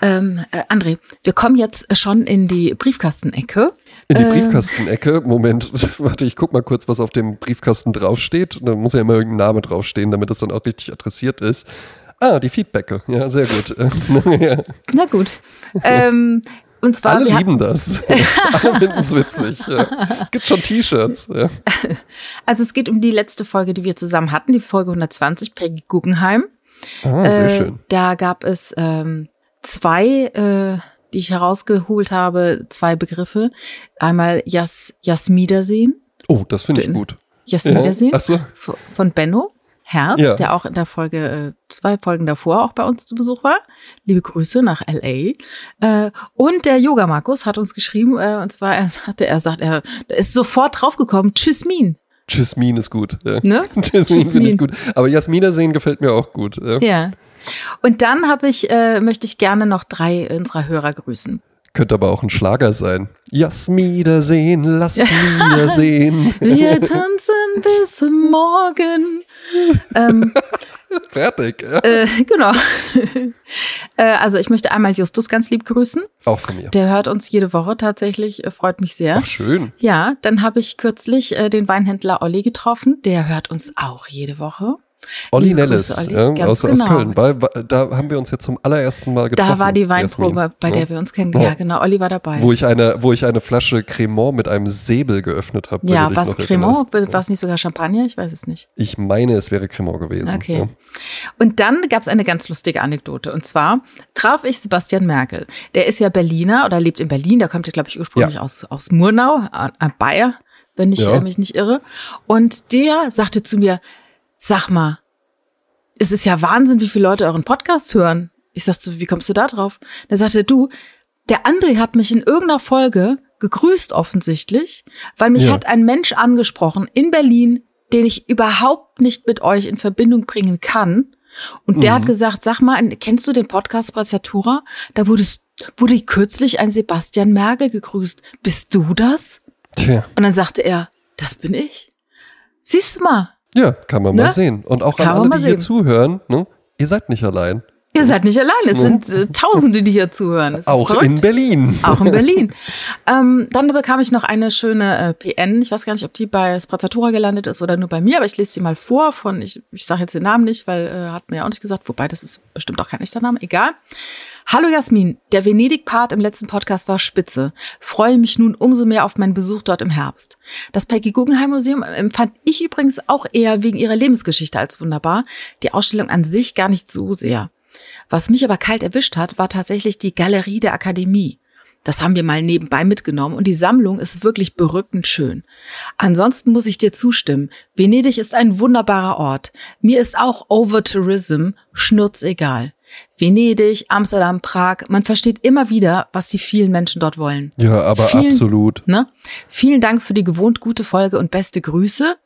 Ähm, äh, André, wir kommen jetzt schon in die Briefkastenecke. In die äh, Briefkastenecke? Moment, warte, ich guck mal kurz, was auf dem Briefkasten draufsteht. Da muss ja immer irgendein Name draufstehen, damit das dann auch richtig adressiert ist. Ah, die Feedbacke. Ja, sehr gut. ja. Na gut. ähm, und zwar, Alle lieben das. Alle finden es witzig. Ja. Es gibt schon T-Shirts. Ja. Also es geht um die letzte Folge, die wir zusammen hatten, die Folge 120, Peggy Guggenheim. Ah, sehr äh, schön. Da gab es ähm, zwei, äh, die ich herausgeholt habe, zwei Begriffe. Einmal Jas Jasmidersehen. Oh, das finde ich gut. Jasmidersehen ja. so. von Benno. Herz, ja. der auch in der Folge, äh, zwei Folgen davor auch bei uns zu Besuch war. Liebe Grüße nach LA. Äh, und der Yoga Markus hat uns geschrieben, äh, und zwar, er sagte, er sagt, er ist sofort draufgekommen, tschüss Min. Tschüssmin ist gut. Ja. Ne? Tschüssmin finde ich gut. Aber Jasmina sehen gefällt mir auch gut. Ja. ja. Und dann habe ich, äh, möchte ich gerne noch drei unserer Hörer grüßen. Könnte aber auch ein Schlager sein. Jasmina sehen, lass mir sehen. Wir tanzen bis morgen. ähm, Fertig. Ja. Äh, genau. äh, also ich möchte einmal Justus ganz lieb grüßen. Auch von mir. Der hört uns jede Woche tatsächlich, äh, freut mich sehr. Ach, schön. Ja, dann habe ich kürzlich äh, den Weinhändler Olli getroffen. Der hört uns auch jede Woche. Olli Nellis Olli. Ja, aus, genau. aus, Köln. Bei, da haben wir uns jetzt zum allerersten Mal getroffen. Da war die Weinprobe, bei der wir uns kennengelernt haben. Ja, genau. Olli war dabei. Wo ich eine, wo ich eine Flasche Cremant mit einem Säbel geöffnet habe. Ja, was Cremant? War es nicht sogar Champagner? Ich weiß es nicht. Ich meine, es wäre Cremant gewesen. Okay. Ja. Und dann gab es eine ganz lustige Anekdote. Und zwar traf ich Sebastian Merkel. Der ist ja Berliner oder lebt in Berlin. Der kommt ja, glaube ich, ursprünglich aus, aus Murnau, äh, Bayer, wenn ich äh, mich nicht irre. Und der sagte zu mir, sag mal, es ist ja Wahnsinn, wie viele Leute euren Podcast hören. Ich sagte so, wie kommst du da drauf? Da sagte du, der André hat mich in irgendeiner Folge gegrüßt offensichtlich, weil mich ja. hat ein Mensch angesprochen in Berlin, den ich überhaupt nicht mit euch in Verbindung bringen kann. Und der mhm. hat gesagt, sag mal, kennst du den Podcast Braziatura? Da wurdest, wurde kürzlich ein Sebastian Merkel gegrüßt. Bist du das? Tja. Und dann sagte er, das bin ich. Siehst du mal, ja, kann man ne? mal sehen. Und auch kann an alle, die hier zuhören, ne? ihr seid nicht allein. Ihr seid nicht allein, es ne? sind äh, Tausende, die hier zuhören. Auch in Berlin. Auch in Berlin. ähm, dann bekam ich noch eine schöne äh, PN. Ich weiß gar nicht, ob die bei Sprazzatura gelandet ist oder nur bei mir, aber ich lese sie mal vor von, ich, ich sage jetzt den Namen nicht, weil äh, hat mir ja auch nicht gesagt, wobei das ist bestimmt auch kein echter Name, egal. Hallo Jasmin, der Venedig-Part im letzten Podcast war spitze. Freue mich nun umso mehr auf meinen Besuch dort im Herbst. Das Peggy Guggenheim Museum empfand ich übrigens auch eher wegen ihrer Lebensgeschichte als wunderbar, die Ausstellung an sich gar nicht so sehr. Was mich aber kalt erwischt hat, war tatsächlich die Galerie der Akademie. Das haben wir mal nebenbei mitgenommen und die Sammlung ist wirklich berückend schön. Ansonsten muss ich dir zustimmen. Venedig ist ein wunderbarer Ort. Mir ist auch Overtourism schnurzegal. Venedig, Amsterdam, Prag, man versteht immer wieder, was die vielen Menschen dort wollen. Ja, aber vielen, absolut. Ne? Vielen Dank für die gewohnt gute Folge und beste Grüße.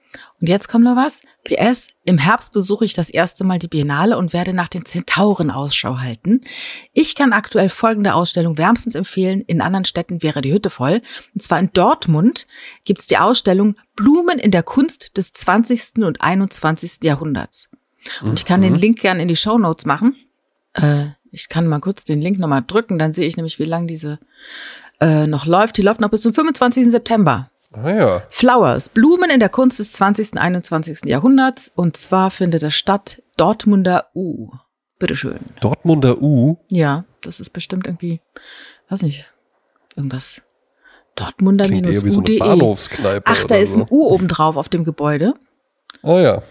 Und jetzt kommt noch was. PS, im Herbst besuche ich das erste Mal die Biennale und werde nach den Zentauren Ausschau halten. Ich kann aktuell folgende Ausstellung wärmstens empfehlen. In anderen Städten wäre die Hütte voll. Und zwar in Dortmund gibt's die Ausstellung Blumen in der Kunst des 20. und 21. Jahrhunderts. Und ich kann den mhm. Link gern in die Show Notes machen. Äh, ich kann mal kurz den Link nochmal drücken, dann sehe ich nämlich, wie lange diese äh, noch läuft. Die läuft noch bis zum 25. September. Ah ja. Flowers, Blumen in der Kunst des 20. und 21. Jahrhunderts. Und zwar findet das statt Dortmunder U. Bitteschön. Dortmunder U. Ja, das ist bestimmt irgendwie, weiß nicht, irgendwas. Dortmunder Klingt minus eher wie so. Bahnhofskneipe Ach, da ist so. ein U obendrauf auf dem Gebäude. Ah ja.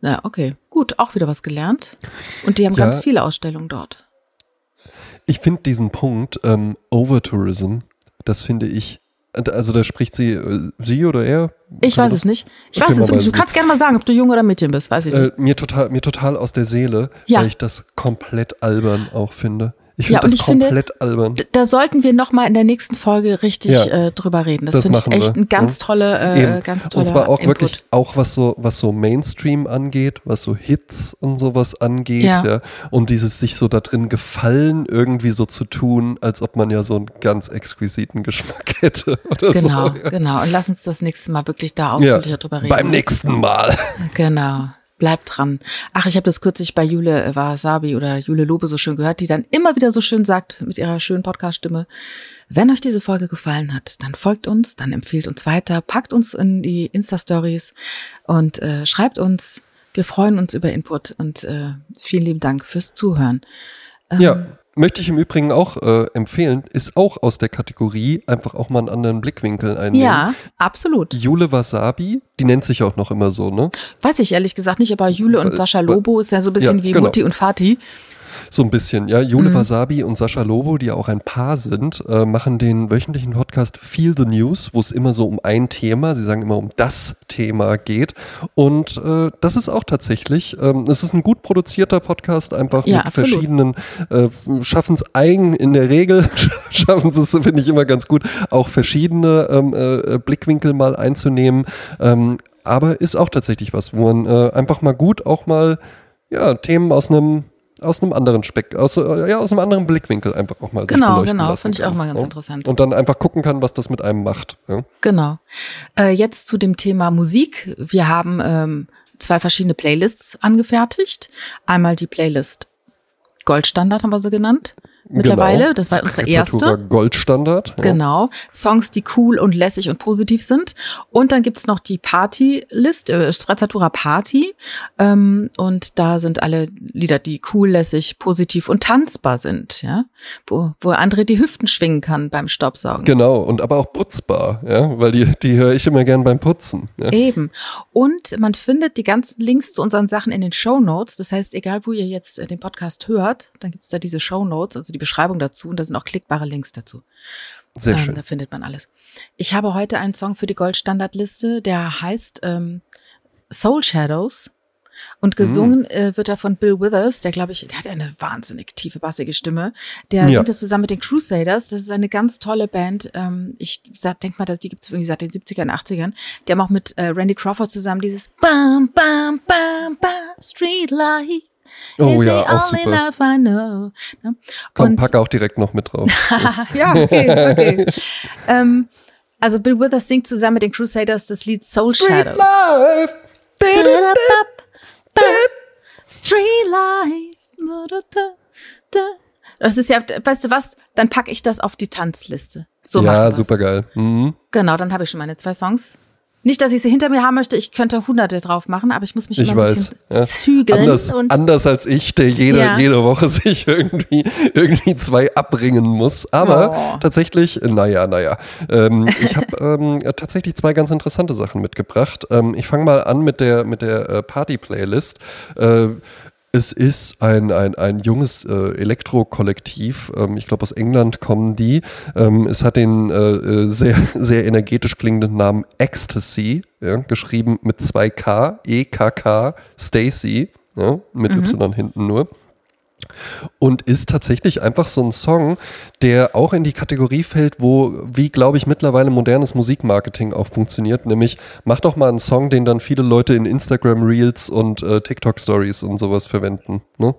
Ja, okay. Gut, auch wieder was gelernt. Und die haben Ja. ganz viele Ausstellungen dort. Ich finde diesen Punkt, ähm, Overtourism, das finde ich, also da spricht sie, äh, sie oder er? Ich Kann weiß es nicht. Ich Okay, weiß es wirklich. Du kannst gerne mal sagen, ob du Jung oder Mädchen bist. Weiß ich nicht. Äh, mir, total, mir total aus der Seele, Ja. weil ich das komplett albern auch finde. Ich Ja, finde und das ich finde, komplett albern. D- Da sollten wir noch mal in der nächsten Folge richtig Ja. äh, drüber reden. Das, Das finde ich echt wir, ein ganz tolle, äh, ganz toller Und zwar auch Input. wirklich, auch was so, was so Mainstream angeht, was so Hits und sowas angeht, Ja. ja. Und dieses sich so da drin gefallen, irgendwie so zu tun, als ob man ja so einen ganz exquisiten Geschmack hätte oder Genau, so. Ja. genau. Und lass uns das nächste Mal wirklich da ausführlicher drüber reden. Beim nächsten Mal. Genau. Bleibt dran. Ach, ich habe das kürzlich bei Jule Wasabi oder Jule Lobe so schön gehört, die dann immer wieder so schön sagt mit ihrer schönen Podcast-Stimme, wenn euch diese Folge gefallen hat, dann folgt uns, dann empfiehlt uns weiter, packt uns in die Insta-Stories und äh, schreibt uns. Wir freuen uns über Input und äh, vielen lieben Dank fürs Zuhören. Ähm, Ja, möchte ich im Übrigen auch äh, empfehlen, ist auch aus der Kategorie einfach auch mal einen anderen Blickwinkel einnehmen. Ja, absolut. Jule Wasabi, die nennt sich auch noch immer so, ne? Weiß ich ehrlich gesagt nicht, aber Jule und Sascha Lobo ist ja so ein bisschen Ja, wie genau. Mutti und Vati. So ein bisschen, ja. Jule Mhm. Wasabi und Sascha Lobo, die ja auch ein Paar sind, äh, machen den wöchentlichen Podcast Feel the News, wo es immer so um ein Thema, sie sagen immer um das Thema geht. Und äh, das ist auch tatsächlich, ähm, es ist ein gut produzierter Podcast, einfach Ja, mit absolut. verschiedenen, äh, schaffen es eigen in der Regel, schaffen es, finde ich immer ganz gut, auch verschiedene ähm, äh, Blickwinkel mal einzunehmen. Ähm, aber ist auch tatsächlich was, wo man äh, einfach mal gut auch mal ja, Themen aus einem aus einem anderen Speck, aus, äh, ja, aus einem anderen Blickwinkel einfach auch mal sich Genau, beleuchten genau, finde ich auch mal ganz ja? interessant. Und dann einfach gucken kann, was das mit einem macht. Ja? Genau. Äh, jetzt zu dem Thema Musik. Wir haben ähm, zwei verschiedene Playlists angefertigt. Einmal die Playlist Goldstandard haben wir sie genannt. Mittlerweile, Genau. das war unsere Sprezzatura erste. Goldstandard. Ja. Genau. Songs, die cool und lässig und positiv sind. Und dann gibt's noch die Party-List, äh, Sprezzatura Party. Ähm, und da sind alle Lieder, die cool, lässig, positiv und tanzbar sind, ja. Wo, wo André die Hüften schwingen kann beim Staubsaugen. Genau, und aber auch putzbar, ja, weil die, die höre ich immer gern beim Putzen. Ja. Eben. Und man findet die ganzen Links zu unseren Sachen in den Show Notes. Das heißt, egal wo ihr jetzt äh, den Podcast hört, dann gibt's da diese Show Notes, also die Beschreibung dazu. Und da sind auch klickbare Links dazu. Sehr Ähm, schön. da findet man alles. Ich habe heute einen Song für die Goldstandardliste, der heißt ähm, Soul Shadows. Und gesungen äh, wird er von Bill Withers, der glaube ich, der hat eine wahnsinnig tiefe, bassige Stimme. Der Ja. singt das zusammen mit den Crusaders. Das ist eine ganz tolle Band. Ähm, ich denke mal, dass die gibt's irgendwie seit den 70ern, 80ern. Die haben auch mit äh, Randy Crawford zusammen dieses Bam, Bam, Bam, Bam, Street Life. Oh is ja, the auch only super. life I know. Ne? Komm, Und- pack auch direkt noch mit drauf. ja, okay, okay. ähm, also Bill Withers singt zusammen mit den Crusaders das Lied Soul Shadows. Life. Street Life. Das ist ja, weißt du was? Dann packe ich das auf die Tanzliste. So ja, super geil. Mhm. Genau, dann habe ich schon meine zwei Songs. Nicht, dass ich sie hinter mir haben möchte. Ich könnte hunderte drauf machen, aber ich muss mich Ich immer ein weiß. bisschen Ja. zügeln. Anders, anders als ich, der jede, Ja. jede Woche sich irgendwie, irgendwie zwei abbringen muss. Aber Oh. tatsächlich, naja, naja. Ähm, ich habe ähm, tatsächlich zwei ganz interessante Sachen mitgebracht. Ähm, ich fange mal an mit der, mit der äh, Party-Playlist. Äh, es ist ein, ein, ein junges äh, Elektro-Kollektiv. Ähm, ich glaube, aus England kommen die. Ähm, es hat den äh, äh, sehr, sehr energetisch klingenden Namen Ecstasy, ja, geschrieben mit zwei K, E-K-K, Stacy, ja, mit Y hinten nur. Und ist tatsächlich einfach so ein Song, der auch in die Kategorie fällt, wo, wie glaube ich, mittlerweile modernes Musikmarketing auch funktioniert. Nämlich, mach doch mal einen Song, den dann viele Leute in Instagram Reels und äh, TikTok Stories und sowas verwenden. Ne?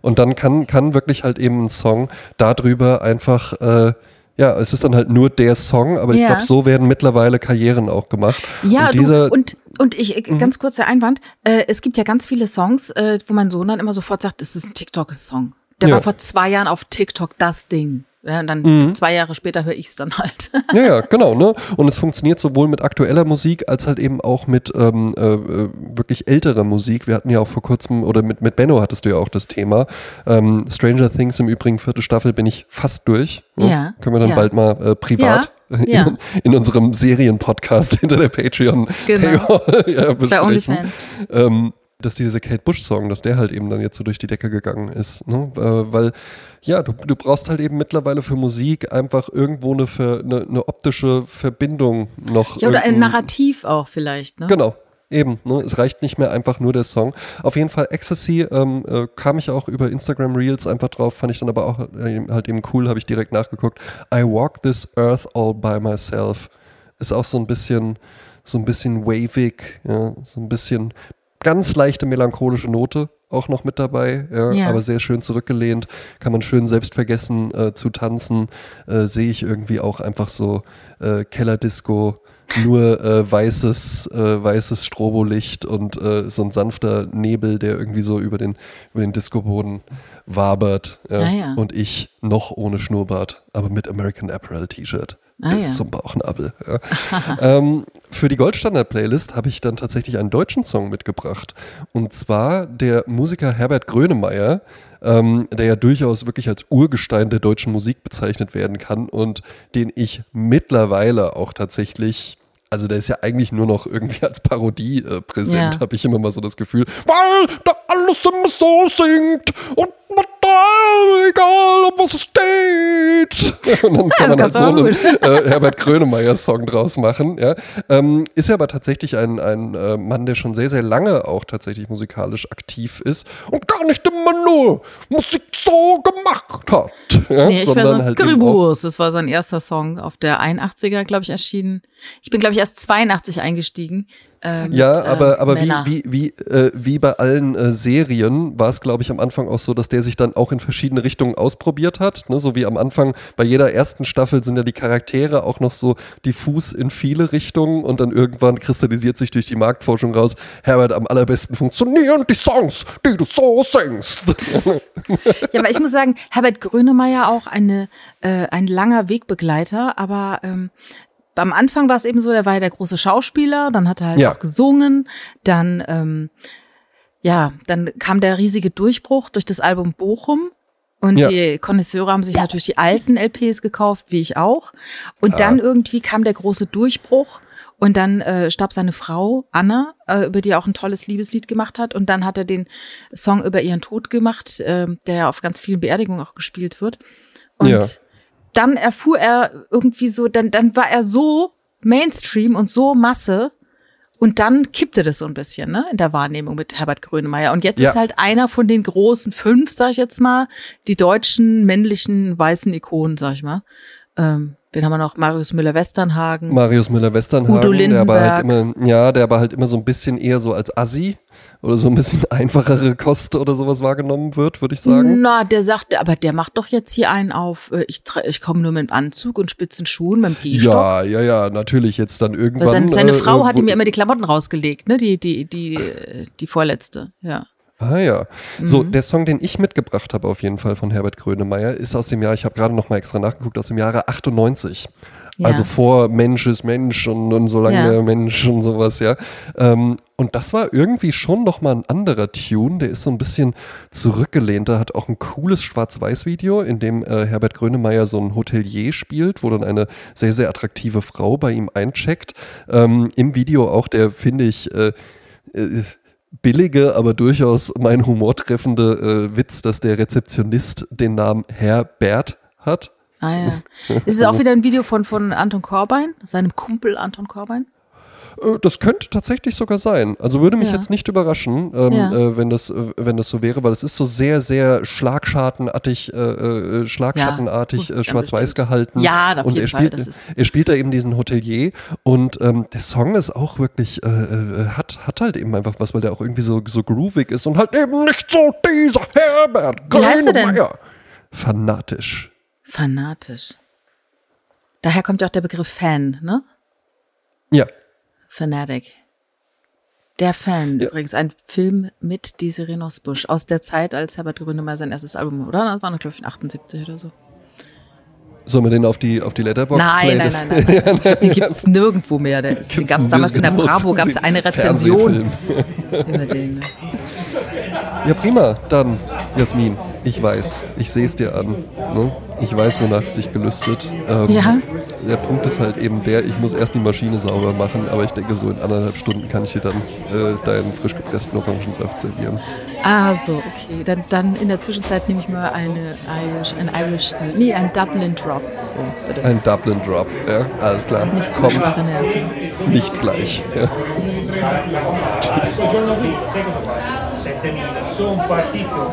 Und dann kann, kann wirklich halt eben ein Song darüber einfach, äh, ja, es ist dann halt nur der Song, aber ich Ja. glaube, so werden mittlerweile Karrieren auch gemacht. Ja, und du, dieser, Mhm. und, und ich, äh, ganz kurzer Einwand, äh, es gibt ja ganz viele Songs, äh, wo mein Sohn dann immer sofort sagt, das ist ein TikTok-Song. Der Ja. war vor zwei Jahren auf TikTok das Ding. Ja, und dann mhm. zwei Jahre später höre ich es dann halt. Ja, ja, genau. Ne? Und es funktioniert sowohl mit aktueller Musik als halt eben auch mit ähm, äh, äh, wirklich älterer Musik. Wir hatten ja auch vor kurzem, oder mit, mit Benno hattest du ja auch das Thema. Ähm, Stranger Things im Übrigen, vierte Staffel, bin ich fast durch. Ne? Ja. Können wir dann ja. bald mal äh, privat ja. In, in, unserem Serienpodcast hinter der Patreon genau. ja, besprechen. Bei OnlyFans. Ähm, dass dieser Kate Bush-Song, dass der halt eben dann jetzt so durch die Decke gegangen ist. Ne? Äh, weil, ja, du, du brauchst halt eben mittlerweile für Musik einfach irgendwo eine, eine, eine optische Verbindung noch. Ja, oder ein Narrativ auch vielleicht, ne? Genau, Eben, ne? es reicht nicht mehr einfach nur der Song. Auf jeden Fall Ecstasy ähm, äh, kam ich auch über Instagram Reels einfach drauf, fand ich dann aber auch äh, halt eben cool, habe ich direkt nachgeguckt. I walk this earth all by myself. Ist auch so ein bisschen, so ein bisschen wavig, ja? so ein bisschen ganz leichte melancholische Note auch noch mit dabei, ja, ja. aber sehr schön zurückgelehnt, kann man schön selbstvergessen äh, zu tanzen, äh, sehe ich irgendwie auch einfach so äh, Kellerdisco, nur äh, weißes, äh, weißes Strobolicht und äh, so ein sanfter Nebel, der irgendwie so über den, über den Discoboden wabert. Ja. Ah, ja. Und ich noch ohne Schnurrbart, aber mit American Apparel T-Shirt. Ah, bis ja. zum Bauchnabel. Ja. ähm, für die Goldstandard-Playlist habe ich dann tatsächlich einen deutschen Song mitgebracht. Und zwar der Musiker Herbert Grönemeyer, ähm, der ja durchaus wirklich als Urgestein der deutschen Musik bezeichnet werden kann und den ich mittlerweile auch tatsächlich also der ist ja eigentlich nur noch irgendwie als Parodie äh, präsent, ja. habe ich immer mal so das Gefühl, weil da alles immer so singt und egal, um was es steht. Und dann kann man halt so einen äh, Herbert Grönemeyer-Song draus machen. Ja. Ähm, ist ja aber tatsächlich ein, ein äh, Mann, der schon sehr, sehr lange auch tatsächlich musikalisch aktiv ist und gar nicht immer nur Musik so gemacht hat. Ja, nee, ich sondern halt Grübus, das war sein erster Song auf der 81er, glaube ich, erschienen. Ich bin, glaube ich, erst 82 eingestiegen. Äh, ja, mit, aber, aber wie, wie, wie, äh, wie bei allen äh, Serien war es, glaube ich, am Anfang auch so, dass der sich dann auch in verschiedene Richtungen ausprobiert hat. Ne? So wie am Anfang bei jeder ersten Staffel sind ja die Charaktere auch noch so diffus in viele Richtungen und dann irgendwann kristallisiert sich durch die Marktforschung raus, Herbert, am allerbesten funktionieren die Songs, die du so singst. ja, aber ich muss sagen, Herbert Grönemeyer auch eine, äh, ein langer Wegbegleiter, aber ähm, am Anfang war es eben so, der war ja der große Schauspieler, dann hat er halt ja. auch gesungen, dann ähm, ja, dann kam der riesige Durchbruch durch das Album Bochum. Und ja. die Connoisseure haben sich natürlich die alten LPs gekauft, wie ich auch. Und ah. dann irgendwie kam der große Durchbruch. Und dann äh, starb seine Frau, Anna, äh, über die er auch ein tolles Liebeslied gemacht hat. Und dann hat er den Song über ihren Tod gemacht, äh, der ja auf ganz vielen Beerdigungen auch gespielt wird. Und ja dann erfuhr er irgendwie so, dann, dann war er so Mainstream und so Masse. Und dann kippte das so ein bisschen, ne, in der Wahrnehmung mit Herbert Grönemeyer. Und jetzt ja. ist halt einer von den großen fünf, sag ich jetzt mal, die deutschen männlichen weißen Ikonen, sag ich mal. Ähm, Wen haben wir noch? Marius Müller-Westernhagen. Marius Müller-Westernhagen. Udo Lindenberg. Der aber halt immer, ja, der aber halt immer so ein bisschen eher so als Assi oder so ein bisschen einfachere Kost oder sowas wahrgenommen wird, würde ich sagen. Na, der sagt, aber der macht doch jetzt hier einen auf, äh, ich, ich komme nur mit dem Anzug und spitzen Schuhen, mit dem Gehstock. Ja, ja, ja, natürlich jetzt dann irgendwann. Weil seine, seine äh, Frau hat ihm ja immer die Klamotten rausgelegt, ne, die, die, die, die vorletzte, ja. Ah ja. Mhm. So, der Song, den ich mitgebracht habe auf jeden Fall von Herbert Grönemeyer, ist aus dem Jahr, ich habe gerade noch mal extra nachgeguckt, aus dem Jahre 98. Ja. Also vor Mensch ist Mensch und, und so lange ja. der Mensch und sowas, ja. Ähm, und das war irgendwie schon noch mal ein anderer Tune, der ist so ein bisschen zurückgelehnter, hat auch ein cooles Schwarz-Weiß-Video, in dem äh, Herbert Grönemeyer so ein Hotelier spielt, wo dann eine sehr, sehr attraktive Frau bei ihm eincheckt. Ähm, Im Video auch der, finde ich, äh, äh, billige, aber durchaus mein Humor treffende äh, Witz, dass der Rezeptionist den Namen Herbert hat. Ah ja. Ist es auch wieder ein Video von, von Anton Korbein, seinem Kumpel Anton Korbein? Äh, das könnte tatsächlich sogar sein. Also würde mich ja. jetzt nicht überraschen, ähm, ja. äh, wenn, das, äh, wenn das so wäre, weil es ist so sehr, sehr schlagschartenartig, äh, äh schlagschattenartig ja, schwarz-weiß gehalten. Ja, auf und jeden er spielt, Fall. Das ist er spielt da eben diesen Hotelier und ähm, der Song ist auch wirklich, hat, hat halt eben einfach was, weil der auch irgendwie so, so groovig ist und halt eben nicht so dieser Herbert Wie heißt er denn? Fanatisch. Fanatisch. Daher kommt ja auch der Begriff Fan, ne? Ja. Fanatic. Der Fan, ja. übrigens ein Film mit Desiree Nosbusch aus der Zeit, als Herbert Grönemeyer sein erstes Album, oder? Das war noch, glaube ich, 78 oder so. Sollen wir den auf die, auf die Letterbox Nein, nein, nein, nein, nein. Ich den gibt es nirgendwo mehr. Der ist, den gab es damals in der Bravo, gab es eine Rezension über den. Ne? Ja, prima. Dann, Jasmin, ich weiß, ich sehe es dir an. Ne? Ich weiß, wonach es dich gelüstet. Ähm, ja. Der Punkt ist halt eben der, ich muss erst die Maschine sauber machen, aber ich denke, so in anderthalb Stunden kann ich dir dann äh, deinen frisch gepressten Orangensaft servieren. Ah, so, okay. Dann, dann in der Zwischenzeit nehme ich mal eine Irish, ein Irish, äh, nee, ein Dublin Drop. So, bitte. Ein Dublin Drop, ja, alles klar. Nicht zu Kommt. Nicht gleich. Ja. Tschüss. sono partito,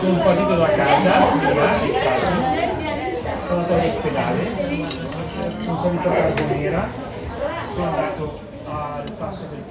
sono partito da casa, sono andato all'ospedale, sono salito a Carbonera, sono andato al passo del